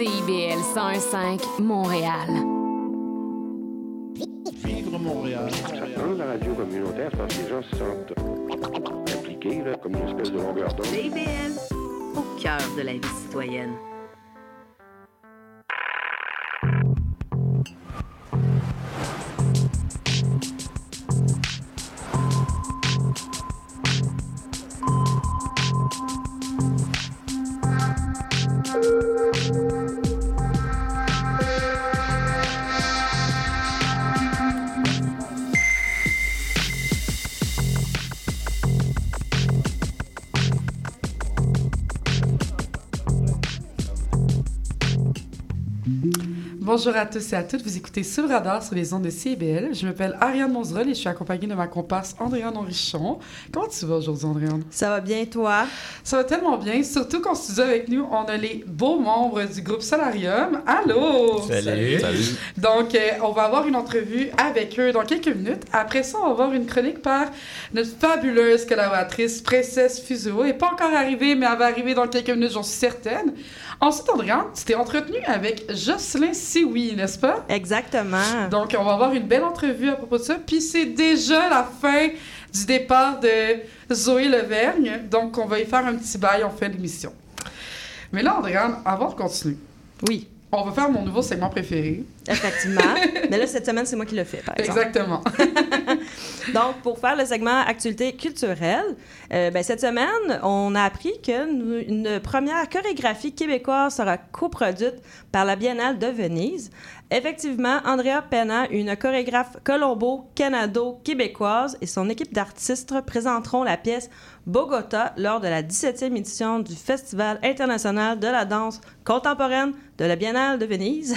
CIBL 101.5 Montréal. Vivre Montréal. Dans la radio communautaire, parce que les gens se sentent impliqués, là, comme une espèce de longueur d'onde. CIBL, au cœur de la vie citoyenne. Bonjour à tous et à toutes. Vous écoutez Sous le radar sur les ondes de CIBL. Je m'appelle Ariane Monzerol et je suis accompagnée de ma comparse Andréane Henrichon. Comment tu vas aujourd'hui, Andréane? Ça va bien, toi? Ça va tellement bien. Surtout qu'en studio avec nous, on a les beaux membres du groupe Solarium. Allô! Salut! Salut! Donc, euh, on va avoir une entrevue avec eux dans quelques minutes. Après ça, on va avoir une chronique par notre fabuleuse collaboratrice, Princesse Fuseau. Elle n'est pas encore arrivée, mais elle va arriver dans quelques minutes, j'en suis certaine. Ensuite, Andréane, tu t'es entretenu avec Jocelyn Sioui, n'est-ce pas? Exactement. Donc, on va avoir une belle entrevue à propos de ça. Puis, c'est déjà la fin du départ de Zoé Levergne. Donc, on va y faire un petit bail en fin d'émission. Mais là, Andréane, avant de continuer, Oui, on va faire mon nouveau segment préféré. effectivement. Mais là, cette semaine, c'est moi qui le fais, par exemple. Exactement. Donc, pour faire le segment Actualité culturelle, euh, ben, cette semaine, on a appris qu'une première chorégraphie québécoise sera coproduite par la Biennale de Venise. Effectivement, Andrea Pena, une chorégraphe colombo-canado-québécoise, et son équipe d'artistes présenteront la pièce Bogota lors de la 17e édition du Festival international de la danse contemporaine de la Biennale de Venise.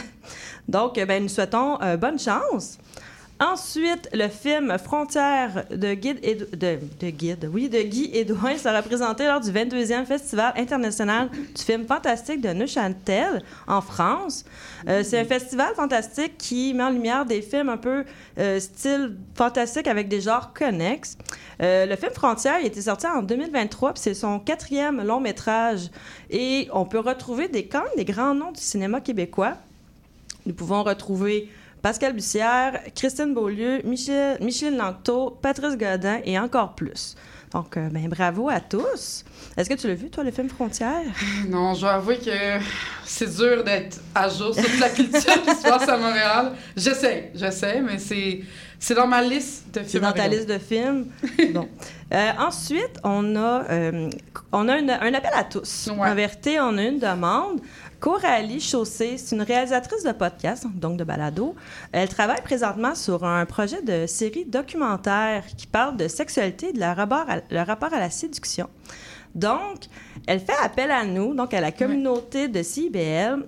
Donc, ben, nous souhaitons euh, bonne chance. Ensuite, le film Frontières de, de, oui, de Guy Edouin sera présenté lors du 22e Festival international du film fantastique de Neuchâtel en France. Euh, c'est un festival fantastique qui met en lumière des films un peu euh, style fantastique avec des genres connexes. Euh, le film Frontières il était sorti en 2023, puis c'est son quatrième long métrage. Et on peut retrouver des, quand même des grands noms du cinéma québécois. Nous pouvons retrouver Pascal Bussière, Christine Beaulieu, Michel, Micheline Langto, Patrice Godin et encore plus. Donc, euh, ben, bravo à tous. Est-ce que tu l'as vu, toi, le film Frontières? non, je dois avouer que c'est dur d'être à jour sur toute la culture qui se passe à Montréal. J'essaie, j'essaie, mais c'est, c'est dans ma liste de C'est films. dans à ta liste de films? bon. Euh, ensuite, on a, euh, on a une- un appel à tous. Ouais. En vérité, on a une demande. Coralie Chaussé, c'est une réalisatrice de podcast, donc de balado. Elle travaille présentement sur un projet de série documentaire qui parle de sexualité et de la rapport à, le rapport à la séduction. Donc, elle fait appel à nous, donc à la communauté de CIBL,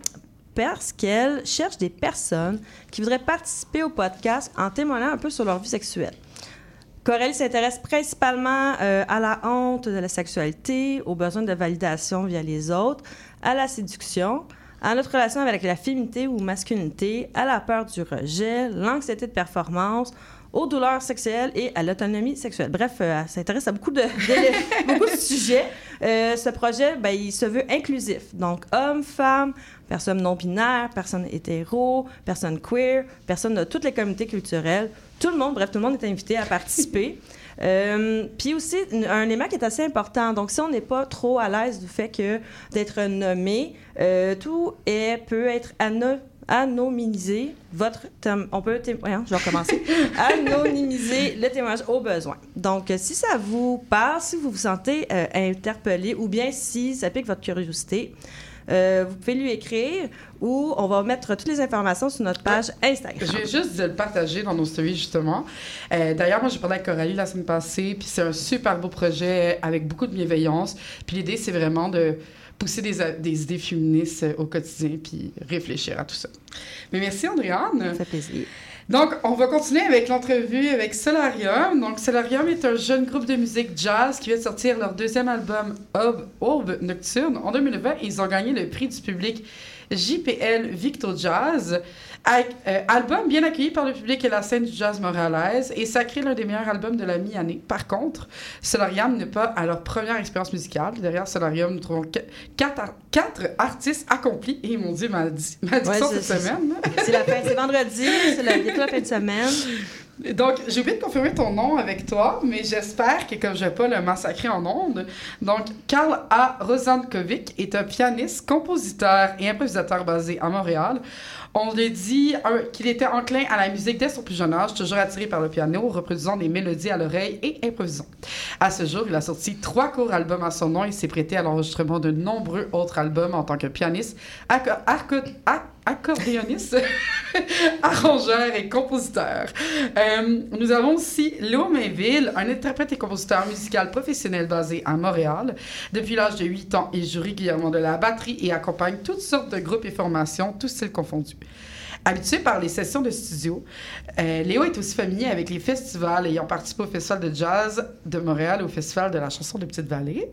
parce qu'elle cherche des personnes qui voudraient participer au podcast en témoignant un peu sur leur vie sexuelle. Coralie s'intéresse principalement euh, à la honte de la sexualité, aux besoins de validation via les autres, à la séduction, à notre relation avec la féminité ou masculinité, à la peur du rejet, l'anxiété de performance, aux douleurs sexuelles et à l'autonomie sexuelle. Bref, euh, elle s'intéresse à beaucoup de, de- beaucoup de sujets. Euh, ce projet, ben, il se veut inclusif. Donc, hommes, femmes, personnes non-binaires, personnes hétéros, personnes queer, personnes de toutes les communautés culturelles. Tout le monde, bref, tout le monde est invité à participer. Euh, puis aussi, un élément qui est assez important. Donc, si on n'est pas trop à l'aise du fait que d'être nommé, euh, tout est, peut être ano- anonymisé. Votre thème- on peut, té- voyons, je vais recommencer. anonymiser le témoignage au besoin. Donc, si ça vous parle, si vous vous sentez euh, interpellé, ou bien si ça pique votre curiosité, euh, vous pouvez lui écrire ou on va mettre toutes les informations sur notre page Instagram. Je vais juste le partager dans nos stories, justement. Euh, D'ailleurs, moi, j'ai parlé avec Coralie la semaine passée, puis c'est un super beau projet avec beaucoup de bienveillance. Puis l'idée, c'est vraiment de pousser des, des idées féministes euh, au quotidien, puis réfléchir à tout ça. Mais merci, Andréane. Ça fait plaisir. Donc, on va continuer avec l'entrevue avec Solarium. Donc, Solarium est un jeune groupe de musique jazz qui vient sortir leur deuxième album Aube, Aube Nocturne en 2020. Ils ont gagné le prix du public JPL Victo Jazz. Euh, album bien accueilli par le public et la scène du jazz montréalaise et sacré l'un des meilleurs albums de la mi-année. Par contre, Solarium n'est pas à leur première expérience musicale. Derrière Solarium, nous trouvons quatre, ar- quatre artistes accomplis. Et mon Dieu, ma, di- ma diction Ouais, cette semaine. là. C'est la fin, c'est vendredi, c'est la, la fin de semaine. Donc, j'ai oublié de confirmer ton nom avec toi, mais j'espère que comme je vais pas le massacrer en ondes. Donc, Karl A. Rosankovic est un pianiste, compositeur et improvisateur basé à Montréal. On lui dit qu'il était enclin à la musique dès son plus jeune âge, toujours attiré par le piano, reproduisant des mélodies à l'oreille et improvisant. À ce jour, il a sorti trois courts albums à son nom et s'est prêté à l'enregistrement de nombreux autres albums en tant que pianiste, accordéoniste, arrangeur et compositeur. Euh, nous avons aussi Léo Mainville, un interprète et compositeur musical professionnel basé à Montréal. Depuis l'âge de 8 ans, il joue régulièrement de la batterie et accompagne toutes sortes de groupes et formations, tous styles confondus. Habitué par les sessions de studio, euh, Léo est aussi familier avec les festivals ayant participé au Festival de jazz de Montréal et au Festival de la chanson de Petite-Vallée.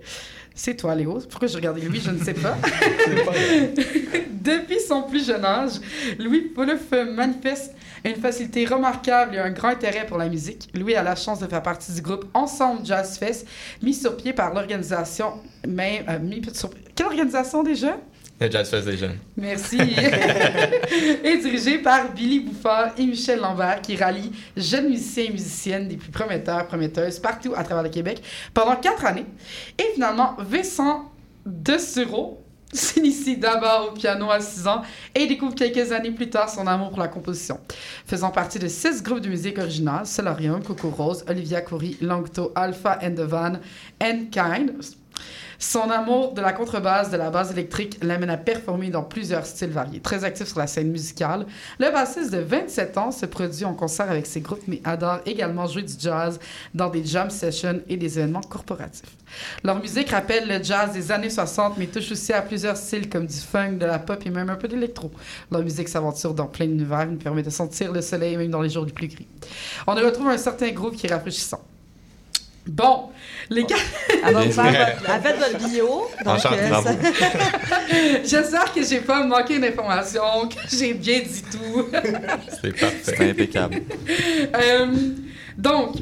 C'est toi, Léo. Pourquoi je regardais Louis, je ne sais pas. Depuis son plus jeune âge, Louis Pouleuf manifeste une facilité remarquable et un grand intérêt pour la musique. Louis a la chance de faire partie du groupe Ensemble Jazz Fest, mis sur pied par l'organisation même... euh, mis sur- Quelle organisation déjà? Jazz. Merci. et dirigé par Billy Bouffard et Michel Lambert, qui rallie jeunes musiciens et musiciennes des plus prometteurs, prometteuses partout à travers le Québec pendant quatre années. Et finalement, Vincent De Sureau s'initie d'abord au piano à 6 ans et découvre quelques années plus tard son amour pour la composition. Faisant partie de six groupes de musique originale, Solarium, Coco Rose, Olivia Coury, Langto, Alpha and the Van, and Kind, son amour de la contrebasse, de la basse électrique, l'amène à performer dans plusieurs styles variés. Très actif sur la scène musicale, le bassiste de 27 ans se produit en concert avec ses groupes, mais adore également jouer du jazz dans des jam sessions et des événements corporatifs. Leur musique rappelle le jazz des années 60, mais touche aussi à plusieurs styles comme du funk, de la pop et même un peu d'électro. Leur musique s'aventure dans plein d'univers, nous permet de sentir le soleil même dans les jours les plus gris. On y retrouve un certain groupe qui est rafraîchissant. Bon, les gars, Elle va faire votre, bio. Donc, euh, J'espère que j'ai pas manqué d'informations, que j'ai bien dit tout. C'est parfait. C'est impeccable. Euh, donc,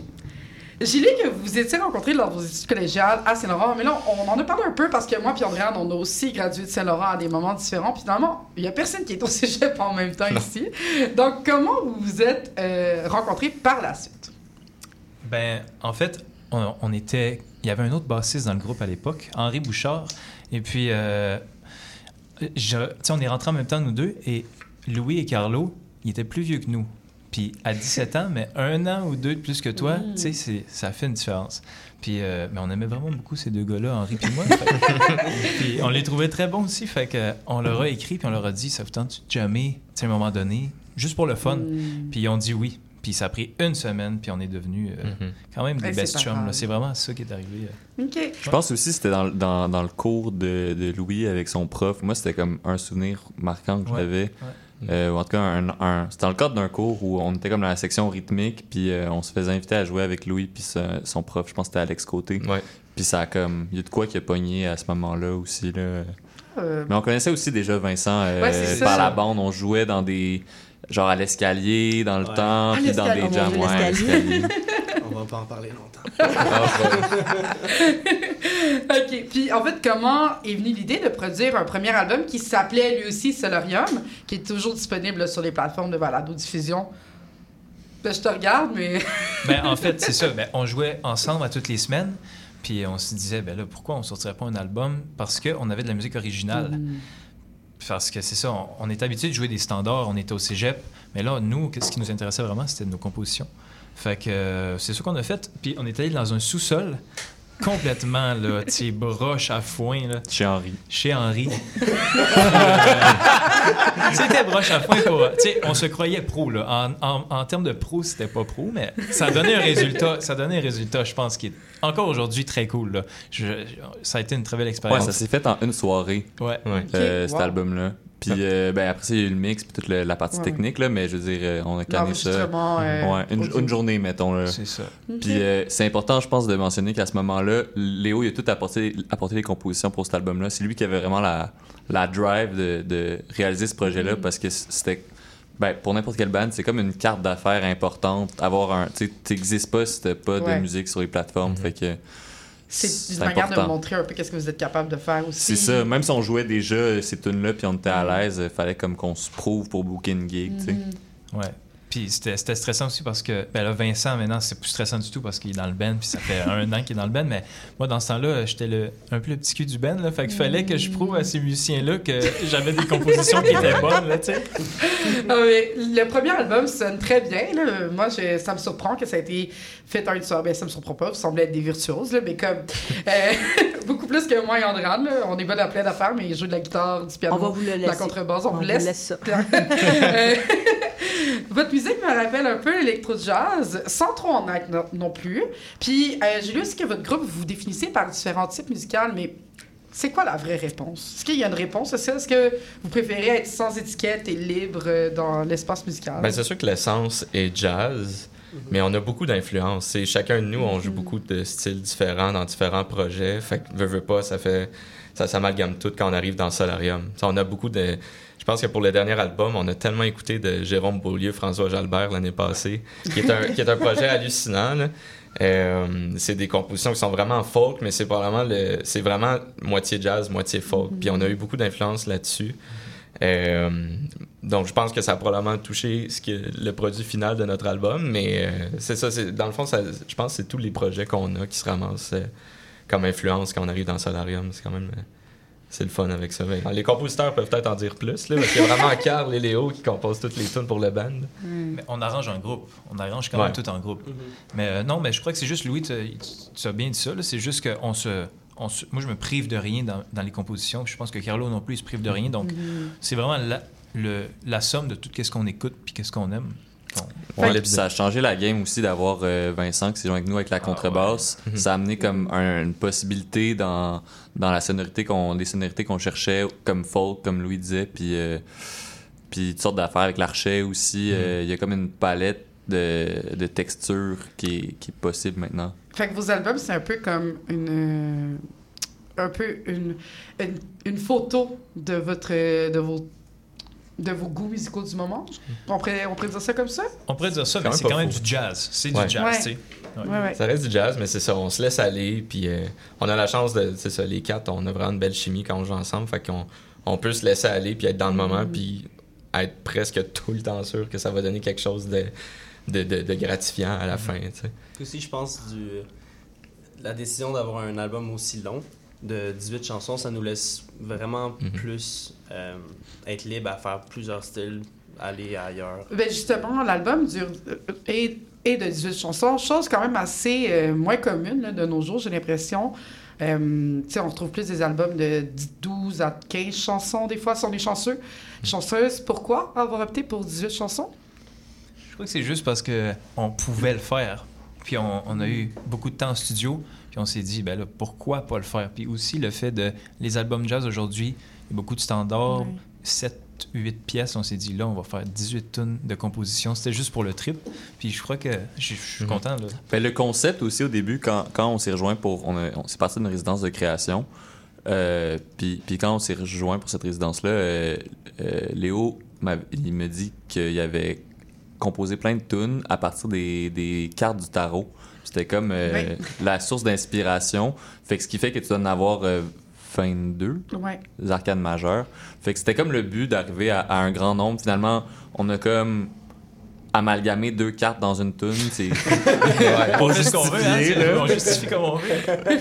j'ai lu que vous vous étiez rencontrés lors de vos études collégiales à Saint-Laurent, mais là, on en a parlé un peu parce que moi et Andréane, on a aussi gradué de Saint-Laurent à des moments différents. Puis finalement, il y a personne qui est au cégep en même temps ici. Donc, comment vous vous êtes euh, rencontrés par la suite? Ben, en fait, on, on était. Il y avait un autre bassiste dans le groupe à l'époque, Henri Bouchard. Et puis, euh, je- tu sais, on est rentrés en même temps, nous deux. Et Louis et Carlo, ils étaient plus vieux que nous. Puis, à 17 ans, mais un an ou deux de plus que toi, Mm. tu sais, ça fait une différence. Puis, euh, mais on aimait vraiment beaucoup ces deux gars-là, Henri et moi. Puis, on les trouvait très bons aussi. Fait que, on leur a écrit, puis on leur a dit, ça vous tente de jammer, tu sais, à un moment donné, juste pour le fun. Hmm. Puis ils ont dit oui. Puis ça a pris une semaine, puis on est devenus euh, Mhm. quand même des Ouais, c'est best chums. C'est vraiment ça qui est arrivé. euh. Je pense aussi que c'était dans, dans, dans le cours de, de Louis avec son prof. Moi, c'était comme un souvenir marquant que Ouais, j'avais. Euh, ou en tout cas, un, un- c'était dans le cadre d'un cours où on était comme dans la section rythmique, puis euh, on se faisait inviter à jouer avec Louis, puis son- son prof, je pense que c'était Alex Côté. Ouais. Puis ça a comme. Il y a de quoi qui a pogné à ce moment-là aussi. Là. Euh, Mais on connaissait aussi déjà Vincent euh, Ouais, ça. par la bande. On jouait dans des. Genre à l'escalier dans le Ouais. temps, puis dans des jams. Ouais. On va pas en parler longtemps. OK. Puis, en fait, comment est venue l'idée de produire un premier album qui s'appelait lui aussi Solarium, qui est toujours disponible là, sur les plateformes de balado-diffusion? Ben, je te regarde, mais... Ben, en fait, c'est ça. Ben, on jouait ensemble à toutes les semaines. Puis on se disait, ben là, pourquoi on sortirait pas un album? Parce qu'on avait de la musique originale. Parce que c'est ça, on, est habitué de jouer des standards, on était au cégep. Mais là, nous, ce qui nous intéressait vraiment, c'était nos compositions. Fait que euh, c'est ça qu'on a fait. Puis on est allé dans un sous-sol, complètement, là, tu sais, broche à foin, là, Chez Henri. chez Henri. c'était broche à foin pour. Tu sais, on se croyait pro, là. En, en, en termes de pro, c'était pas pro, mais ça donnait un résultat. Ça donnait un résultat, je pense, qui est encore aujourd'hui très cool, là. Je- ça a été une très belle Ouais, expérience. ça s'est fait en une soirée, Ouais. Ouais. euh, cet wow. album-là. Puis euh, ben, après ça, il y a eu le mix, puis toute le- la partie Ouais. technique, là, mais je veux dire, euh, on a canné ça. Euh, Ouais, une, une journée, mettons. Là. C'est ça. Puis euh, c'est important, je pense, de mentionner qu'à ce moment-là, Léo, il a tout apporté, apporté les compositions pour cet album-là. C'est lui qui avait vraiment la, la drive de, de réaliser ce projet-là parce que c'était Ben, pour n'importe quelle band, c'est comme une carte d'affaires importante. Avoir un. Tu sais, t'existes pas si t'as pas Ouais. de musique sur les plateformes. Fait que. C'est une manière de important. montrer un peu qu'est-ce que vous êtes capable de faire aussi. C'est ça. Même si on jouait déjà ces tunes-là puis on était à Mm. l'aise, il fallait comme qu'on se prouve pour booker une gig, tu sais. Mhm. Ouais. Puis c'était c'était stressant aussi parce que ben là, Vincent, maintenant, c'est plus stressant du tout parce qu'il est dans le band, puis ça fait un an qu'il est dans le band. Mais moi, dans ce temps-là, j'étais le, un peu le petit cul du band. Là, fait qu'il fallait que je prouve à ces musiciens-là que j'avais des compositions qui étaient bonnes, là, tu sais. Ah, mais le premier album sonne très bien. Là. Moi, je- ça me surprend que ça a été fait en une soirée. Ben, ça me surprend pas, vous semblez être des virtuoses, là, mais comme euh, beaucoup plus que moi et Andran. Là. On est bon à plein d'affaires, mais il joue de la guitare, du piano, On va vous le de la laisser. contrebasse. On, On vous vous laisse. laisse ça. Euh, Votre musique me rappelle un peu l'électro-jazz, sans trop en être non, non plus. Puis, euh, j'ai lu aussi que votre groupe, vous vous définissez par différents types musicaux, mais c'est quoi la vraie réponse? Est-ce qu'il y a une réponse à ça? Est-ce que vous préférez être sans étiquette et libre euh, dans l'espace musical? Ben, c'est sûr que l'essence est jazz, mais on a beaucoup d'influences. C'est Chacun de nous, on joue beaucoup de styles différents dans différents projets. Fait que, veux, veux pas, ça fait. Ça s'amalgame tout quand on arrive dans le solarium. T'sais, on a beaucoup de. Je pense que pour le dernier album, on a tellement écouté de Jérôme Beaulieu, François Jalbert l'année passée, qui est un, qui est un projet hallucinant. là. Euh, c'est des compositions qui sont vraiment folk, mais c'est probablement le, c'est vraiment moitié jazz, moitié folk. Puis on a eu beaucoup d'influence là-dessus. Euh, donc je pense que ça a probablement touché ce que, le produit final de notre album, mais euh, c'est ça, c'est, dans le fond, ça, je pense que c'est tous les projets qu'on a qui se ramassent comme influence quand on arrive dans Solarium. C'est quand même... c'est le fun avec ça. Mais les compositeurs peuvent peut-être en dire plus, là, parce qu'il y a vraiment Carl et Léo qui composent toutes les tunes pour le band. Mais on arrange en groupe. On arrange quand même Ouais. tout en groupe. Mais euh, non, mais je crois que c'est juste, Louis, tu, as bien dit ça. C'est juste que on se, on se- moi, je me prive de rien dans, dans les compositions. Puis Je pense que Carlo non plus, il se prive de rien. Donc, c'est vraiment la, le- la somme de tout ce qu'on écoute puis qu'est-ce qu'on aime. Bon. Ouais, puis ça a changé la game aussi d'avoir euh, Vincent qui s'est joint avec nous avec la Ah, contrebasse. ouais. Ça a amené comme un- une possibilité dans, dans la sonorité qu'on, les sonorités qu'on cherchait, comme folk, comme Louis disait, puis, euh, puis toutes sortes d'affaires avec l'archet aussi. Euh, Il y a comme une palette de, de textures qui est, qui est possible maintenant. Fait que vos albums, c'est un peu comme une. euh, un peu une, une, une photo de votre. de vos de vos goûts musicaux du moment? On pourrait, on pourrait dire ça comme ça? On pourrait dire ça, C'est mais quand c'est même quand même du jazz. C'est Ouais. du jazz, Ouais. tu sais. Ouais. Ouais, ouais. Ça reste du jazz, mais c'est ça, on se laisse aller, puis euh, on a la chance de, c'est ça, les quatre, on a vraiment une belle chimie quand on joue ensemble, fait qu'on on peut se laisser aller, puis être dans le moment, puis être presque tout le temps sûr que ça va donner quelque chose de, de, de- de gratifiant à la fin, tu sais. Aussi, je pense, du, la décision d'avoir un album aussi long, de 18 chansons, ça nous laisse vraiment Mhm. plus euh, être libre à faire plusieurs styles, aller ailleurs. Ben justement, l'album dure euh, est, est de 18 chansons, chose quand même assez euh, moins commune là, de nos jours, j'ai l'impression. Euh, tu sais, on retrouve plus des albums de 10, 12 à 15 chansons, des fois, si on est chanceux. Chanceuse, pourquoi avoir opté pour 18 chansons? Je crois que c'est juste parce que on pouvait le faire. Puis on, on a eu beaucoup de temps en studio. Puis on s'est dit, ben là, pourquoi pas le faire? Puis aussi le fait de les albums jazz aujourd'hui, il y a beaucoup de standards, Ouais. 7, 8 pièces. On s'est dit, là, on va faire 18 tonnes de composition. C'était juste pour le trip. Puis je crois que je je suis Mhm. content. Là. Ben, le concept aussi au début, quand, quand on s'est rejoint pour. On, a- on s'est parti d'une résidence de création. euh, puis, puis quand on s'est rejoint pour cette résidence-là, euh, euh, Léo, m'a- il me dit qu'il avait composé plein de tunes à partir des, des cartes du tarot. C'était comme euh, la source d'inspiration. Fait que ce qui fait que tu dois en avoir euh, 22 Ouais. les arcades majeures. Fait que c'était comme le but d'arriver à, à un grand nombre. Finalement, on a comme amalgamé deux cartes dans une tune. C'est On fait ce qu'on veut, hein, on justifie comme on veut.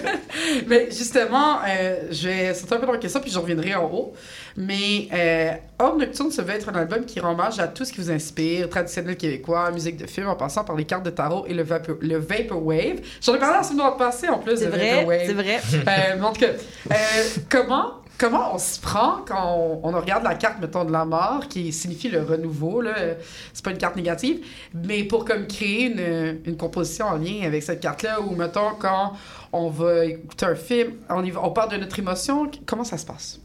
Mais justement, euh, je vais sauter un peu dans la question, puis je reviendrai en haut. Mais euh, Hors Nocturne se veut être un album qui rend hommage à tout ce qui vous inspire, traditionnel québécois, musique de film, en passant par les cartes de tarot et le, vapor, le Vaporwave. J'en ai parlé la semaine passée, en plus, C'est de vrai, Vaporwave. c'est vrai. Euh, en tout cas, euh, comment, comment on se prend quand on, on regarde la carte, mettons, de la mort, qui signifie le renouveau, là, euh, c'est pas une carte négative, mais pour comme créer une, une composition en lien avec cette carte-là, ou mettons, quand on va écouter un film, on, y va- on parle de notre émotion, comment ça se passe?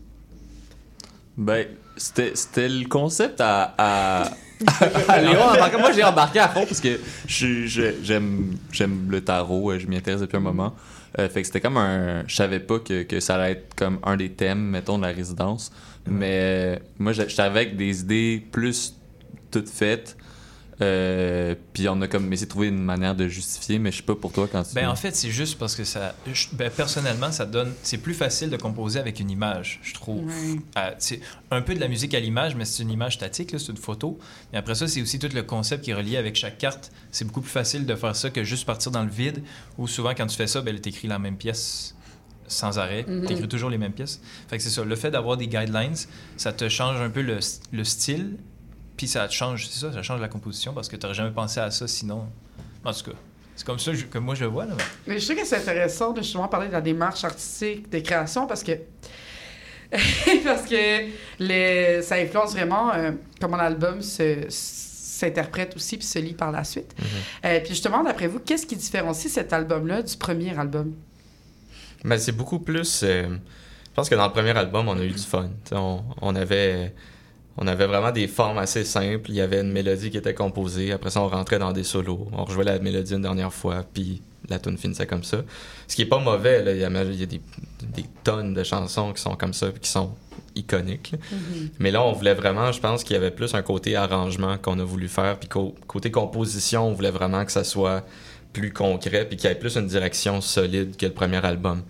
Ben, c'était c'était le concept à. à... à Léon. Moi, j'ai embarqué à fond parce que je- je- j'aime j'aime le tarot, euh, je m'y intéresse depuis un moment. Euh, fait que c'était comme un. Je savais pas que, que ça allait être comme un des thèmes, mettons, de la résidence. Mais euh, moi, j'étais avec des idées plus toutes faites. Euh, puis on a comme essayé de trouver une manière de justifier, mais je sais pas pour toi quand tu. Ben, en fait, c'est juste parce que ça. je- ben, personnellement, ça donne. C'est plus facile de composer avec une image, je trouve. Euh, c'est un peu de la musique à l'image, mais c'est une image statique, là, c'est une photo. Mais après ça, c'est aussi tout le concept qui est relié avec chaque carte. C'est beaucoup plus facile de faire ça que juste partir dans le vide, où souvent, quand tu fais ça, ben, t'écris la même pièce sans arrêt. Mhm. T'écris toujours les mêmes pièces. Fait que c'est ça. Le fait d'avoir des guidelines, ça te change un peu le, le style, puis ça te change, c'est ça, ça change la composition parce que t'aurais jamais pensé à ça sinon. En tout cas, c'est comme ça que je- que moi je le vois. Là, mais- je trouve que c'est intéressant de justement parler de la démarche artistique des créations parce que parce que les, ça influence vraiment euh, comment l'album se s'interprète aussi puis se lit par la suite. Euh, puis justement, d'après vous, qu'est-ce qui différencie cet album-là du premier album? Mais c'est beaucoup plus. euh, je pense que dans le premier album, on a eu du fun. On, on avait. On avait vraiment des formes assez simples. Il y avait une mélodie qui était composée. Après ça, on rentrait dans des solos. On rejouait la mélodie une dernière fois, puis la tune finissait comme ça. Ce qui est pas mauvais. Là. Il y a, il y a des, des tonnes de chansons qui sont comme ça, puis qui sont iconiques. là. Mais là, on voulait vraiment, je pense qu'il y avait plus un côté arrangement qu'on a voulu faire, puis côté composition, on voulait vraiment que ça soit plus concret, puis qu'il y ait plus une direction solide que le premier album.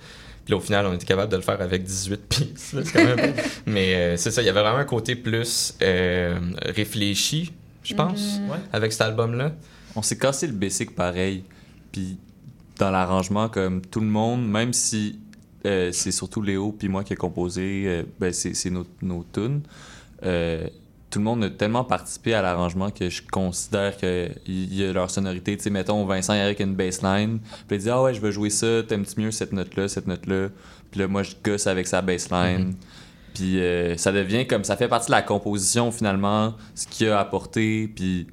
Puis là, au final, on était capable de le faire avec 18 pistes. là, c'est quand même- Mais euh, c'est ça, il y avait vraiment un côté plus euh, réfléchi, je pense, Ouais. avec cet album-là. On s'est cassé le basic pareil. Puis dans l'arrangement, comme tout le monde, même si euh, c'est surtout Léo puis moi qui a composé, euh, ben, c'est c'est nos, nos tunes, euh, tout le monde a tellement participé à l'arrangement que je considère qu'il y a leur sonorité. Tu sais, mettons, Vincent avec une bassline, puis il dit « Ah ouais, je veux jouer ça, t'aimes-tu mieux cette note-là, cette note-là? » Puis là, moi, je gosse avec sa bassline. Puis euh, ça devient comme... Ça fait partie de la composition, finalement, ce qu'il a apporté, puis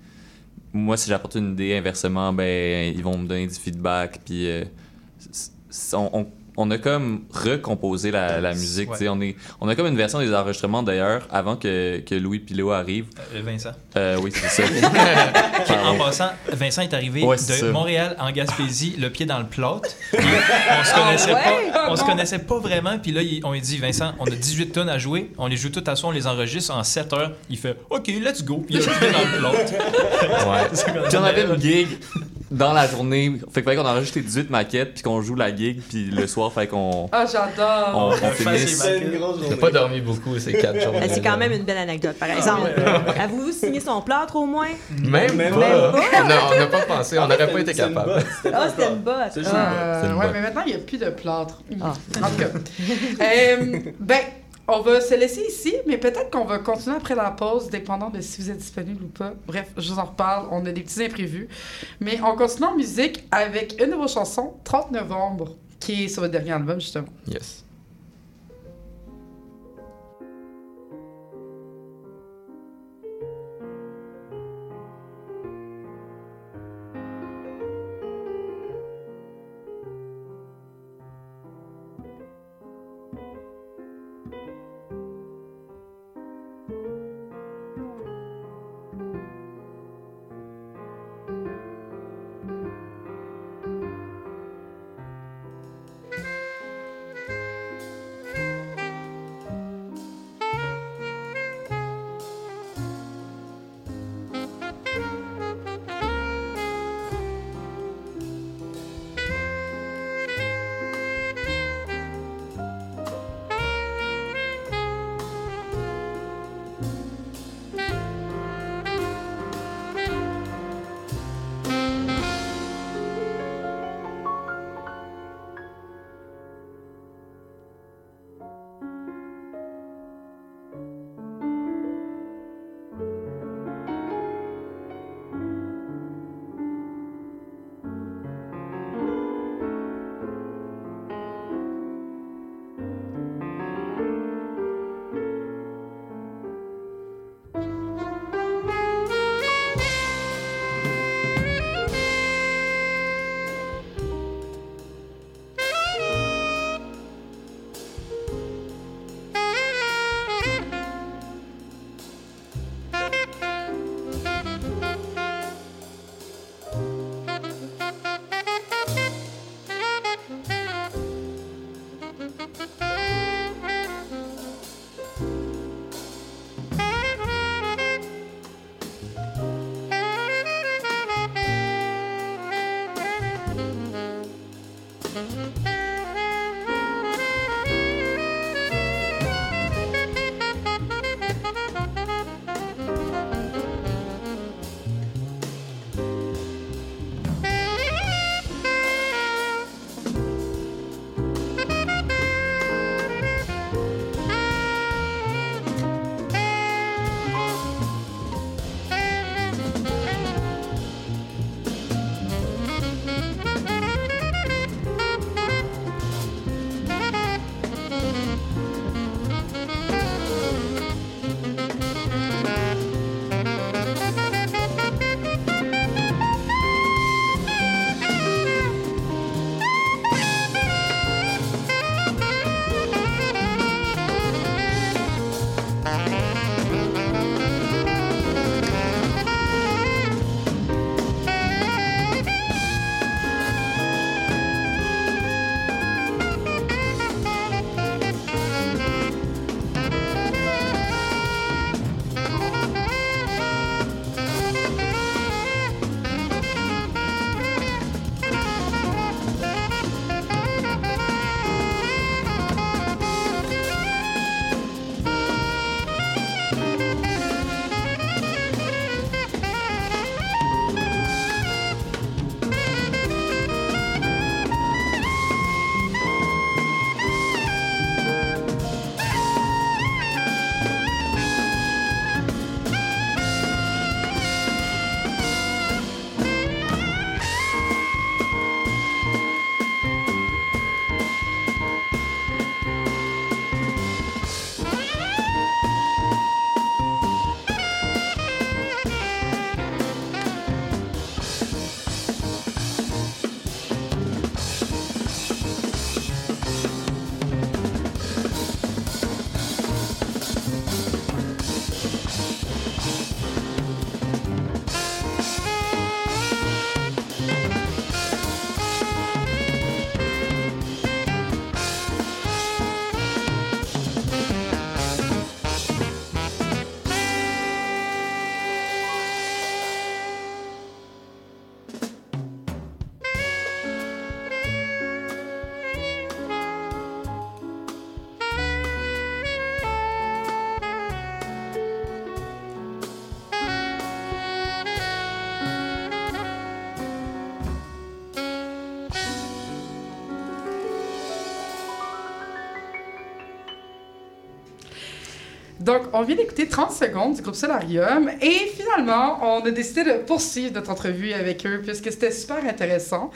moi, si j'apporte une idée, inversement, ben, ils vont me donner du feedback. Puis, euh, on- on a comme recomposé la, la musique. Ouais. On, est, on a comme une version des enregistrements, d'ailleurs, avant que, que Louis Pilot arrive. Euh, Vincent. Euh, oui, c'est ça. En passant, Vincent est arrivé Ouais, de ça. Montréal en Gaspésie, le pied dans le plâtre. Puis on se connaissait ouais? pas, on se connaissait pas vraiment. Puis là, on lui dit Vincent, on a 18 tonnes à jouer, on les joue toutes à soi, on les enregistre en 7 heures. Il fait OK, let's go. Puis il a le pied dans le. Ouais. Puis on avait une gig dans la journée. Fait qu'on enregistre les 18 maquettes, puis qu'on joue la gig, puis le soir, fait qu'on Ah, on, j'adore! on Face finisse. et C'est une grosse J'ai pas dormi beaucoup ces quatre jours. Euh, C'est quand même une belle anecdote, par exemple. Avez-vous signé son plâtre au moins? Même, Même pas. pas. On a- on n'a pas pensé, on n'aurait pas été capable. Ah, c'était une botte. Ah. Euh, ouais, mais maintenant, il n'y a plus de plâtre. Ah. En tout cas. Euh, ben, on va se laisser ici, mais peut-être qu'on va continuer après la pause, dépendant de si vous êtes disponible ou pas. Bref, je vous en reparle. On a des petits imprévus. Mais on continue en musique avec une vos chansons, 30 novembre, qui est sur votre dernier album, justement. Yes. Donc, on vient d'écouter 30 secondes du groupe Solarium et finalement, on a décidé de poursuivre notre entrevue avec eux puisque c'était super intéressant.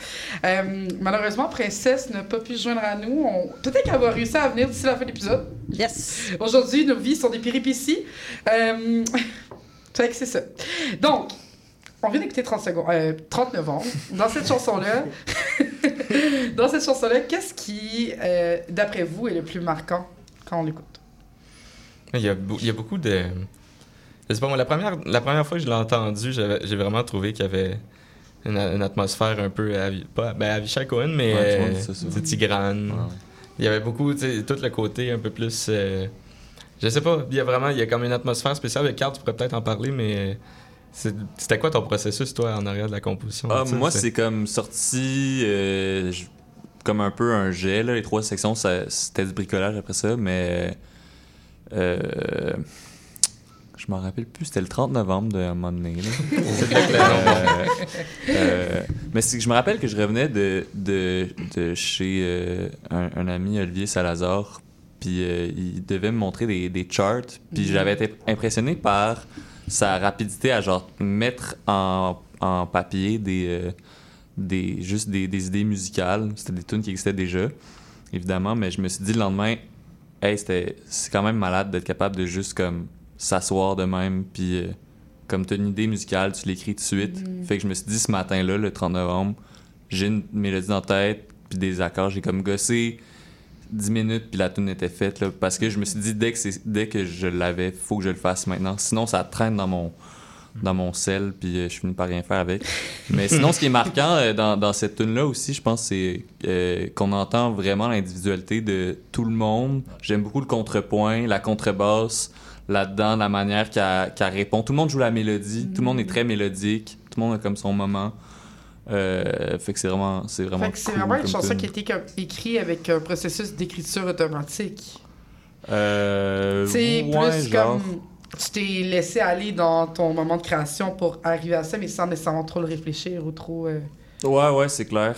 Euh, malheureusement, Princesse n'a pas pu se joindre à nous. On... Peut-être qu'elle va réussir à venir d'ici la fin de l'épisode. Yes! Aujourd'hui, nos vies sont des péripéties. Euh... que c'est ça. Donc, on vient d'écouter 30 secondes, euh, 30 novembre. Dans cette chanson-là, dans cette chanson-là, qu'est-ce qui, euh, d'après vous, est le plus marquant quand on l'écoute? Il y, a, beau- il y a beaucoup de. Je sais pas, moi, la première, la première fois que je l'ai entendu, j'ai vraiment trouvé qu'il y avait une, une atmosphère un peu. Avi- pas, ben, Avishai Cohen, mais. Ouais, euh, Tigrane. Ouais. Il y avait beaucoup, tu sais, tout le côté un peu plus. euh, je sais pas, il y a vraiment, il y a comme une atmosphère spéciale. Carl, tu pourrais peut-être en parler, mais. C'était quoi ton processus, toi, en arrière de la composition? Ah, moi, c'est comme sorti euh, comme un peu un jet. Là. Les trois sections, c'était du bricolage après ça, mais. Euh, je m'en rappelle plus. C'était le 30 novembre de un moment donné. là. Euh, euh, mais c'est que je me rappelle que je revenais de, de, de chez euh, un, un ami, Olivier Salazar, puis euh, il devait me montrer des, des charts, puis j'avais été impressionné par sa rapidité à genre mettre en, en papier des, euh, des juste des, des idées musicales. C'était des tunes qui existaient déjà, évidemment, mais je me suis dit le lendemain, hey, c'était c'est quand même malade d'être capable de juste comme s'asseoir de même, puis euh, comme tu as une idée musicale, tu l'écris tout de suite. Fait que je me suis dit ce matin-là, le 30 novembre, j'ai une mélodie dans la tête, puis des accords, j'ai comme gossé 10 minutes, puis la tune était faite, là, parce que je me suis dit, dès que, c'est- dès que je l'avais, faut que je le fasse maintenant. Sinon, ça traîne dans mon, dans mon sel, puis euh, je finis par rien faire avec. Mais sinon, ce qui est marquant euh, dans, dans cette tune-là aussi, je pense, c'est euh, qu'on entend vraiment l'individualité de tout le monde. J'aime beaucoup le contrepoint, la contrebasse là-dedans, la manière qu'elle qu'elle répond. Tout le monde joue la mélodie, tout le monde est très mélodique, tout le monde a comme son moment. Euh, fait que c'est vraiment, c'est vraiment Fait que c'est cool vraiment une chanson tune. qui a été comme écrite avec un processus d'écriture automatique. Euh, C'est ouais, plus genre. comme tu t'es laissé aller dans ton moment de création pour arriver à ça, mais sans nécessairement trop le réfléchir ou trop. euh. Ouais, ouais, c'est clair.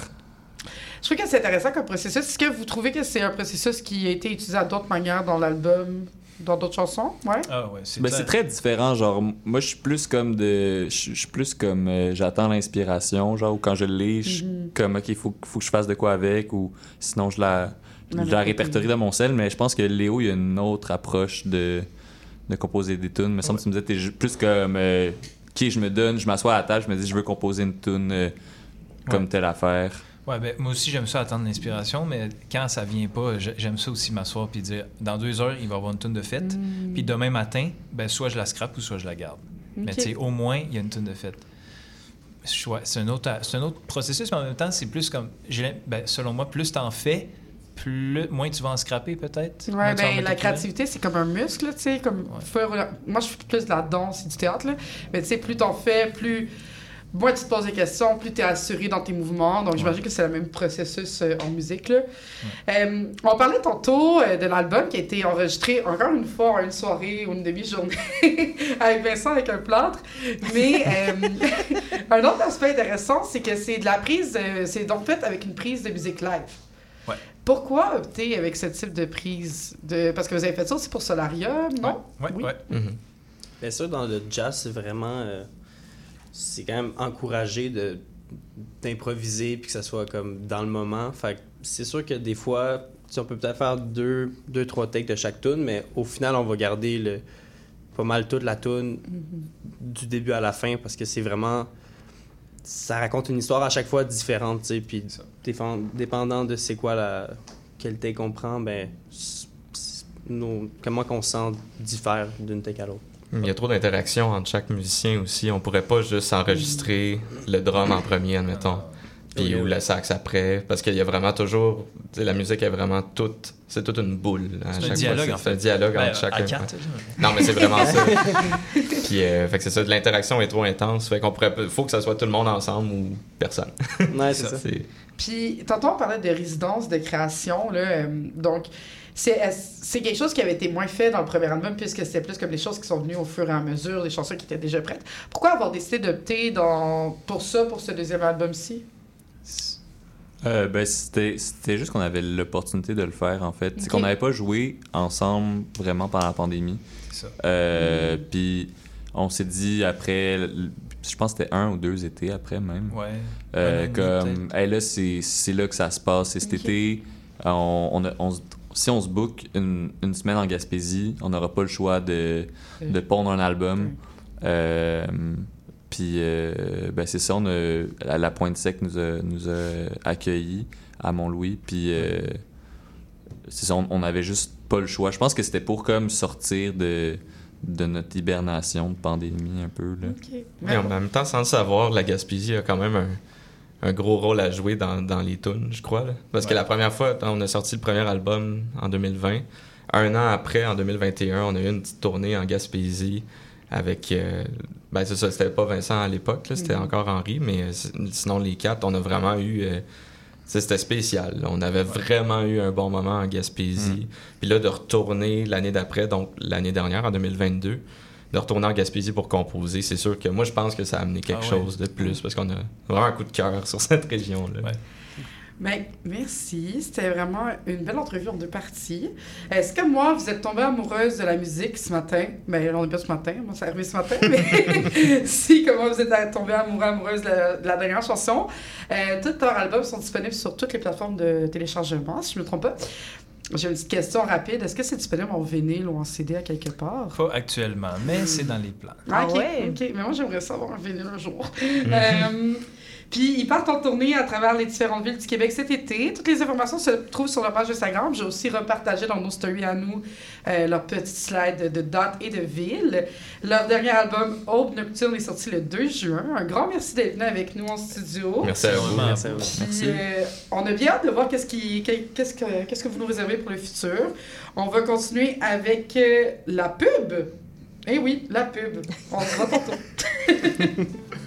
Je trouve que c'est intéressant comme processus. Est-ce que vous trouvez que c'est un processus qui a été utilisé à d'autres manières dans l'album, dans d'autres chansons? Ouais. Ah ouais, c'est Ben, c'est très différent. Genre, moi, je suis plus comme de. Je suis plus comme. euh, J'attends l'inspiration. Genre, ou quand je l'ai, je suis Mhm. comme, OK, il faut, faut que je fasse de quoi avec. Ou sinon, je la, je La répertorie dans mon sel. Mais je pense que Léo, il y a une autre approche de, de composer des tunes. Me semble que tu me disais, t'es plus comme. euh, OK, je me donne, je m'assois à la table, je me dis, je veux composer une tune euh, comme Ouais. telle affaire. Ouais, ben, moi aussi, j'aime ça attendre l'inspiration, mais quand ça vient pas, j'ai- j'aime ça aussi m'asseoir puis dire dans deux heures, il va y avoir une tonne de fête. Puis demain matin, ben, soit je la scrape ou soit je la garde. Mais tu sais, au moins, il y a une tonne de fête. C'est un, autre, c'est un autre processus, mais en même temps, c'est plus comme. Ben, selon moi, plus t'en fais, plus, moins tu vas en scraper peut-être. Ouais, en ben la créativité, c'est comme un muscle, tu sais, comme Ouais. faire- moi je fais plus de la danse et du théâtre là, mais tu sais plus t'en fais, plus moins tu te poses des questions, plus tu es assuré dans tes mouvements. Donc j'imagine que c'est le même processus euh, en musique là. Euh, on parlait tantôt euh, de l'album qui a été enregistré encore une fois en une soirée ou une demi-journée avec Vincent avec un plâtre, mais un autre aspect intéressant, c'est que c'est de la prise, c'est donc fait avec une prise de musique live. Ouais. Pourquoi opter avec ce type de prise de... Parce que vous avez fait ça aussi pour Solarium, non? Ouais, Oui. ouais. Mhm. Bien sûr, dans le jazz, c'est vraiment. euh, c'est quand même encouragé de d'improviser puis que ça soit comme dans le moment. Fait que c'est sûr que des fois, on peut peut-être faire deux, deux, trois takes de chaque tune, mais au final, on va garder le, pas mal toute la tune du début à la fin parce que c'est vraiment. Ça raconte une histoire à chaque fois différente, tu sais. Puis dépendant de c'est quoi la. Quel take on prend, ben. nos- comment qu'on se sent diffère d'une take à l'autre. Il y a trop d'interactions entre chaque musicien aussi. On pourrait pas juste enregistrer le drum en premier, admettons, puis ou le sax après, parce qu'il y a vraiment toujours, tu sais, la musique est vraiment toute, c'est toute une boule. à C'est un chaque fois. dialogue, C'est- en C'est un fait. dialogue Ben, entre chacun. à quatre, ouais. Non, mais c'est vraiment ça. Puis, euh, fait que c'est ça, de l'interaction est trop intense. Fait qu'on pourrait, faut que ça soit tout le monde ensemble ou personne. Ouais, c'est ça. C'est- Puis, tantôt, on parlait de résidence, de création, là. euh, donc, c'est quelque chose qui avait été moins fait dans le premier album, puisque c'était plus comme les choses qui sont venues au fur et à mesure, des chansons qui étaient déjà prêtes. Pourquoi avoir décidé d'opter dans... pour ça, pour ce deuxième album-ci? Euh, ben, c'était c'était juste qu'on avait l'opportunité de le faire, en fait. C'est qu'on n'avait pas joué ensemble vraiment pendant la pandémie. C'est ça. Euh, Puis on s'est dit après, je pense que c'était un ou deux étés après même. Ouais. Euh, comme, hey, là, c'est c'est là que ça se passe. C'est cet été. On, on a- on si on se book une, une semaine en Gaspésie, on n'aura pas le choix de, de pondre un album. Euh, Puis, euh, ben, c'est ça, on a, la, la Pointe Sec nous a, nous a accueillis à Mont-Louis. Puis, euh, c'est ça, on, on avait juste pas le choix. Je pense que c'était pour comme sortir de, de notre hibernation de pandémie un peu. Là. Mais en même temps, sans le savoir, la Gaspésie a quand même un, un gros rôle à jouer dans, dans les tunes, je crois. là. Parce que la première fois, quand on a sorti le premier album en 2020, un an après, en 2021, on a eu une petite tournée en Gaspésie avec... euh, ben c'est ça, c'était pas Vincent à l'époque, c'était Mhm. encore Henri, mais euh, si- sinon les quatre, on a vraiment eu... euh, c'était spécial. là. On avait vraiment eu un bon moment en Gaspésie. Puis là, de retourner l'année d'après, donc l'année dernière, en 2022, de retourner en Gaspésie pour composer, c'est sûr que moi, je pense que ça a amené quelque Ah ouais. chose de plus parce qu'on a vraiment un coup de cœur sur cette région-là. Ouais. Ben, merci. C'était vraiment une belle entrevue en deux parties. Est-ce que moi, vous êtes tombée amoureuse de la musique ce matin? Ben, on est pas ce matin, moi, c'est arrivé ce matin, mais si, comment vous êtes tombée amoureux, amoureuse de la, de la dernière chanson? Euh, tous leurs albums sont disponibles sur toutes les plateformes de téléchargement, si je ne me trompe pas. J'ai une petite question rapide. Est-ce que c'est disponible en vinyle ou en CD à quelque part? Pas actuellement, mais c'est dans les plans. Ah, Ah ok, ouais? ok. Mais moi, j'aimerais ça avoir un vinyle un jour. Euh, puis, ils partent en tournée à travers les différentes villes du Québec cet été. Toutes les informations se trouvent sur leur page Instagram. J'ai aussi repartagé dans nos stories à nous euh, leur petite slide de, dates et de villes. Leur dernier album, Aube Nocturne, est sorti le 2 juin. Un grand merci d'être venu avec nous en studio. Merci à vous. Vraiment. Merci à vous. Puis, euh, on a bien hâte de voir qu'est-ce, qui, qu'est-ce, que, qu'est-ce que vous nous réservez pour le futur. On va continuer avec euh, la pub. Eh oui, la pub. On se voit tantôt.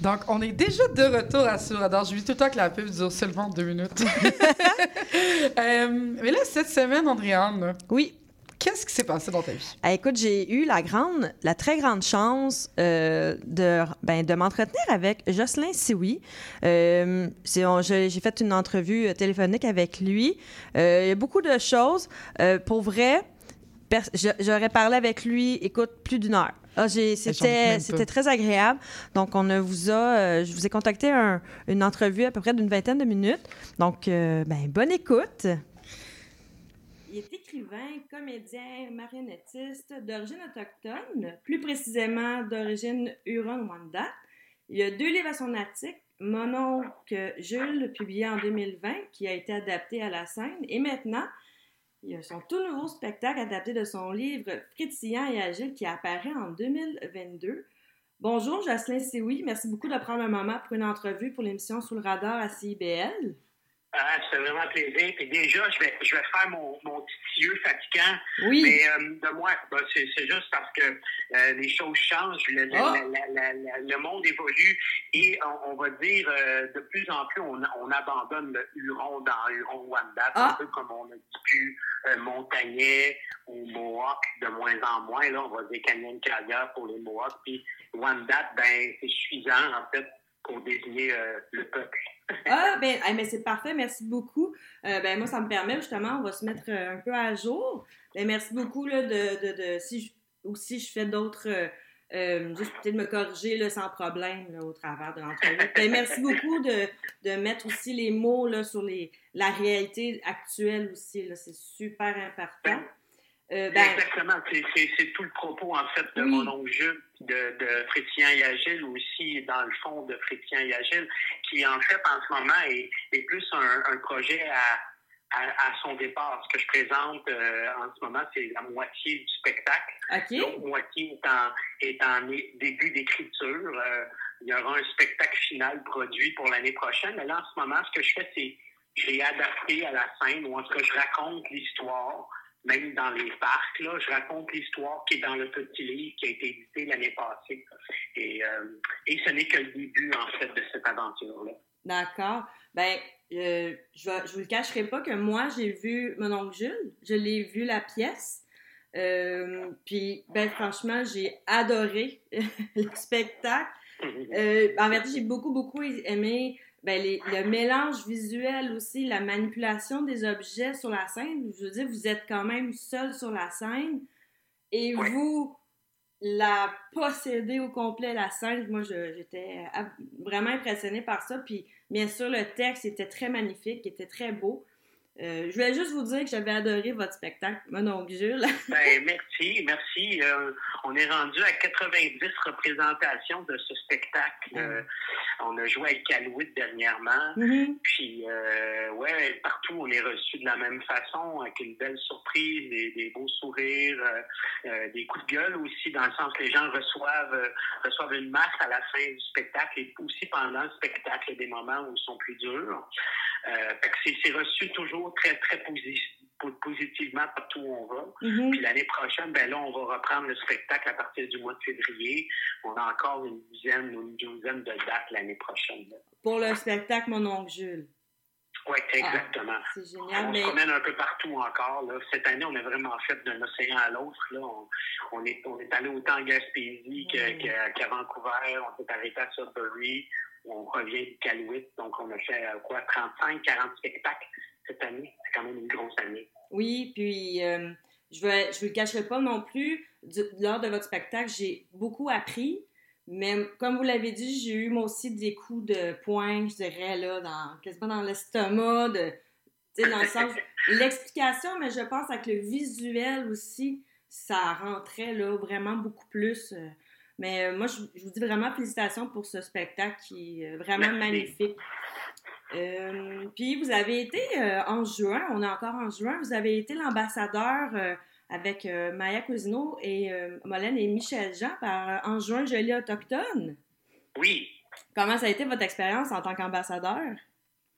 Donc, on est déjà de retour à Sourador. Je vis tout le temps que la pub dure seulement deux minutes. Euh, mais là, cette semaine, Andréane, Oui. qu'est-ce qui s'est passé dans ta vie? Ah, écoute, j'ai eu la grande, la très grande chance euh, de, ben, de m'entretenir avec Jocelyn Sioui. Euh, j'ai fait une entrevue téléphonique avec lui. Il y a beaucoup de choses. Pour vrai, j'aurais parlé avec lui, écoute, plus d'une heure. Ah, C'était très agréable. Donc, on a vous a, euh, je vous ai contacté un- une entrevue à peu près d'une vingtaine de minutes. Donc, euh, ben, bonne écoute. Il est écrivain, comédien, marionnettiste d'origine autochtone, plus précisément d'origine Huron-Wanda. Il a deux livres à son article, Mon oncle Jules, publié en 2020, qui a été adapté à la scène. Et maintenant, son tout nouveau spectacle adapté de son livre Frétillant et agile qui apparaît en 2022. Bonjour, Jocelyn Sioui. Merci beaucoup de prendre un moment pour une entrevue pour l'émission Sous le radar à CIBL. Ah, c'est vraiment plaisir. Puis déjà, je vais, je vais faire mon, mon petit yeux fatigant. Oui. Mais euh, de moi, ben, c'est c'est juste parce que euh, les choses changent, le, le- Ah! la- la- la- la- le monde évolue et on, on va dire euh, de plus en plus, on, on abandonne le Huron dans Huron-Wanda. C'est Ah! un peu comme on a dit plus euh, Montagnais ou Mohawk de moins en moins. Là, on va dire Canyon Carrière pour les Mohawks. Puis Wanda, ben, c'est suffisant en fait pour désigner euh, le peuple. Ah, ben, mais c'est parfait, merci beaucoup. Euh, ben, moi, ça me permet justement, on va se mettre euh, un peu à jour. Ben, merci beaucoup là, de, de, de si ou si je fais d'autres. euh, euh, juste peut-être me corriger là, sans problème là, au travers de l'entrevue. Ben, merci beaucoup de, de mettre aussi les mots là, sur les, la réalité actuelle aussi. C'est super important. Euh, ben, Exactement. C'est- tout le propos, en fait, de Oui. mon oncle Jules, de, de Frétien et Agile aussi, dans le fond de Frétien et Agile, qui, en fait, en ce moment, est, est plus un, un projet à, à, à son départ. Ce que je présente euh, en ce moment, c'est la moitié du spectacle. L'autre moitié est en, est en début d'écriture. Euh, il y aura un spectacle final produit pour l'année prochaine. Mais là, en ce moment, ce que je fais, c'est j'ai adapté à la scène, ou en tout cas, je raconte l'histoire, même dans les parcs, là, je raconte l'histoire qui est dans le petit livre qui a été édité l'année passée. Et, euh, et ce n'est que le début, en fait, de cette aventure-là. D'accord. Ben, euh, je, je vous le cacherai pas que moi, j'ai vu mon oncle Jules. Je l'ai vu la pièce. Euh, puis, ben, franchement, j'ai adoré le spectacle. Euh, en vérité, j'ai beaucoup, beaucoup aimé ben, les- le mélange visuel aussi, la manipulation des objets sur la scène. Je veux dire, vous êtes quand même seul sur la scène et vous la possédez au complet, la scène. Moi, j'étais vraiment impressionnée par ça. Puis, bien sûr, le texte était très magnifique, était très beau. Euh, je voulais juste vous dire que j'avais adoré votre spectacle, mon oncle Jules. Ben, merci, merci. Euh, on est rendu à 90 représentations de ce spectacle. Euh, on a joué avec Calouette dernièrement. Mhm. Puis, ouais, partout, on est reçu de la même façon, avec une belle surprise, des, des beaux sourires, des coups de gueule aussi, dans le sens que les gens reçoivent, reçoivent une masse à la fin du spectacle et aussi pendant le spectacle, des moments où ils sont plus durs. Euh, c'est- reçu toujours très, très posi- po- positivement partout où on va. Mhm. Puis l'année prochaine, ben là, on va reprendre le spectacle à partir du mois de février. On a encore une dizaine ou une douzaine de dates l'année prochaine. là. Pour le spectacle, mon oncle Jules. Oui, exactement. C'est génial. On mais- se promène un peu partout encore. Là. Cette année, on a vraiment fait d'un océan à l'autre. On, on est, on est allé autant en Gaspésie qu'à Vancouver. On s'est arrêté à Sudbury. On revient de Calouette. Donc, on a fait euh, quoi, 35, 40 spectacles cette année. C'est quand même une grosse année. Oui, puis euh, je ne je vous le cacherai pas non plus. Du- lors de votre spectacle, j'ai beaucoup appris. Mais comme vous l'avez dit, j'ai eu moi aussi des coups de poing, je dirais, là, dans, quasiment dans l'estomac, de, dans le sens, l'explication, mais je pense avec le visuel aussi, ça rentrait là vraiment beaucoup plus. euh. Mais euh, moi, je, je vous dis vraiment félicitations pour ce spectacle qui est vraiment Merci. magnifique. Euh, puis vous avez été euh, en juin, on est encore en juin, vous avez été l'ambassadeur euh, avec euh, Maya Cousineau et euh, Molène et Michel Jean par euh, En juin, je lis autochtone. Oui. Comment ça a été votre expérience en tant qu'ambassadeur?